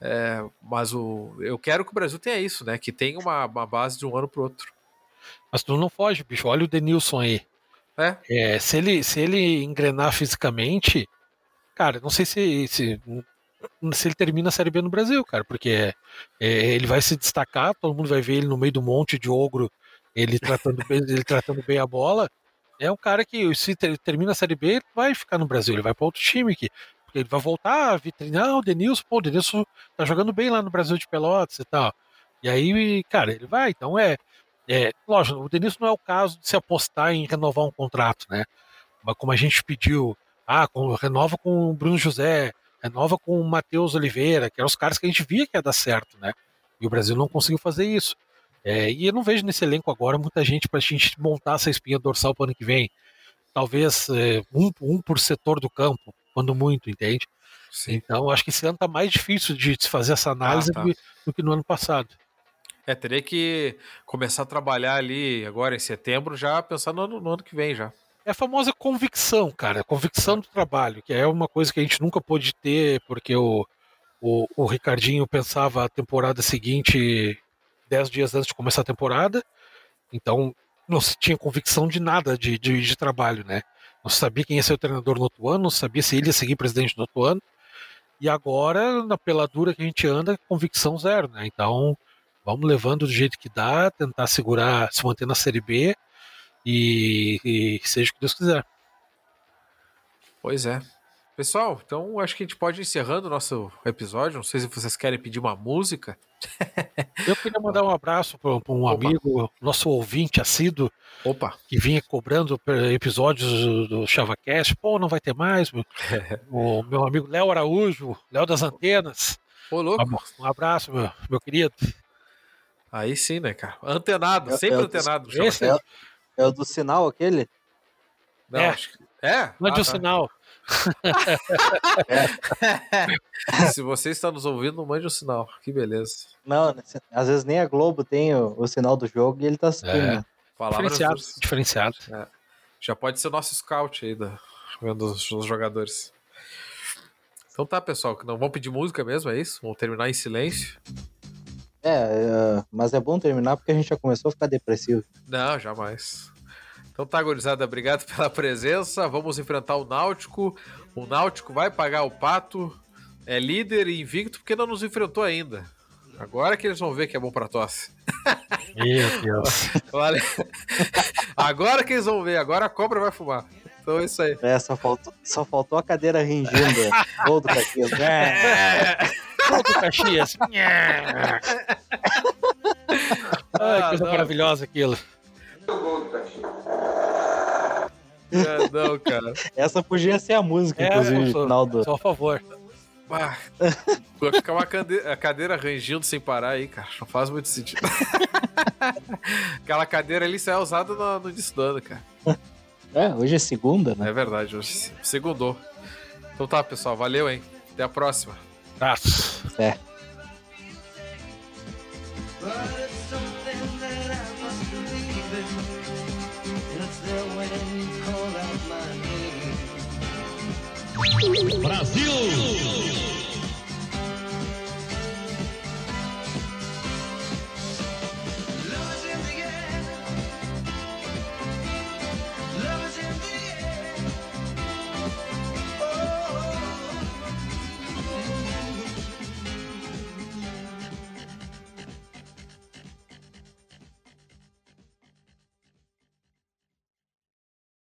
S1: É, mas o, eu quero que o Brasil tenha isso, né? Que tenha uma, uma base de um ano para outro.
S2: Mas tu não foge, bicho. Olha o Denilson aí.
S1: É,
S2: É, se, ele, se ele engrenar fisicamente, cara, não sei se, se, se ele termina a Série B no Brasil, cara, porque é, ele vai se destacar, todo mundo vai ver ele no meio do monte de ogro, ele tratando bem, ele tratando bem a bola. É um cara que, se ter- termina a Série B, ele vai ficar no Brasil, ele vai para outro time aqui. Porque ele vai voltar a vitrinar, ah, o Denilson, pô, o Denilson tá jogando bem lá no Brasil de Pelotas e tal. E aí, cara, ele vai, então é, é, lógico, o Denilson não é o caso de se apostar em renovar um contrato, né? Mas como a gente pediu, ah, com- renova com o Bruno José, renova com o Matheus Oliveira, que eram os caras que a gente via que ia dar certo, né? E o Brasil não conseguiu fazer isso. É, e eu não vejo nesse elenco agora muita gente pra gente montar essa espinha dorsal para ano que vem. Talvez é, um, um por setor do campo, quando muito, entende?
S1: sim.
S2: Então acho que esse ano tá mais difícil de se fazer essa análise
S1: tá.
S2: do, do que no ano passado.
S1: É, teria que começar a trabalhar ali agora em setembro, já pensar no ano, no ano que vem já.
S2: É a famosa convicção, cara, convicção do trabalho, que é uma coisa que a gente nunca pôde ter, porque o, o, o Ricardinho pensava a temporada seguinte dez dias antes de começar a temporada, então não se tinha convicção de nada de, de, de trabalho, né? Não sabia quem ia ser o treinador no outro ano, não sabia se ele ia seguir presidente no outro ano, e agora, na peladura que a gente anda, convicção zero, né? Então, vamos levando do jeito que dá, tentar segurar, se manter na Série B, e, e seja o que Deus quiser.
S1: Pois é. Pessoal, então acho que a gente pode ir encerrando o nosso episódio. Não sei se vocês querem pedir uma música.
S2: Eu queria mandar um abraço para um
S1: Opa.
S2: amigo, nosso ouvinte assíduo,
S1: Opa!
S2: que vinha cobrando episódios do, do ChavaCast. Pô, não vai ter mais. Meu. o meu amigo Léo Araújo, Léo das Antenas.
S1: Ô, louco!
S2: Um abraço, meu, meu querido.
S1: Aí sim, né, cara? Antenado,
S3: Eu-
S1: sempre
S3: eu-
S1: antenado.
S2: Esse
S3: É, é o do sinal aquele?
S1: Não, é. acho que. É?
S2: Mande ah, o tá. sinal.
S1: Se você está nos ouvindo, mande o um sinal. Que beleza.
S3: Não, às vezes nem a Globo tem o, o sinal do jogo e ele tá assistindo. É.
S2: Diferenciado. Dos... diferenciado.
S1: É. Já pode ser o nosso scout aí, da... vendo os, os jogadores. Então tá, pessoal, não vamos pedir música mesmo, é isso? Vamos terminar em silêncio.
S3: É, é, mas é bom terminar porque a gente já começou a ficar depressivo.
S1: Não, jamais. Então tá, gurizada, obrigado pela presença. Vamos enfrentar o Náutico. O Náutico vai pagar o pato. É líder e invicto porque não nos enfrentou ainda. Agora que eles vão ver que é bom pra tosse.
S2: Meu Deus.
S1: Agora que eles vão ver, agora a cobra vai fumar. Então é isso aí.
S3: É, só faltou, só faltou a cadeira ringindo. Gol do Caxias. É.
S2: Gol do Caxias. Ai, coisa ah, maravilhosa aquilo. Gol do Caxias.
S1: É, não, cara.
S3: Essa podia ser a música, é, inclusive, no final do.
S2: Só a favor.
S1: Bah, vai ficar uma cadeira, cadeira rangindo sem parar aí, cara. Não faz muito sentido. Aquela cadeira ali só é usada no, no início do ano, cara.
S3: É, hoje é segunda, né?
S1: É verdade, hoje é segundou. Então tá, pessoal, valeu, hein? Até a próxima.
S2: Abraço.
S3: É.
S6: Brasil!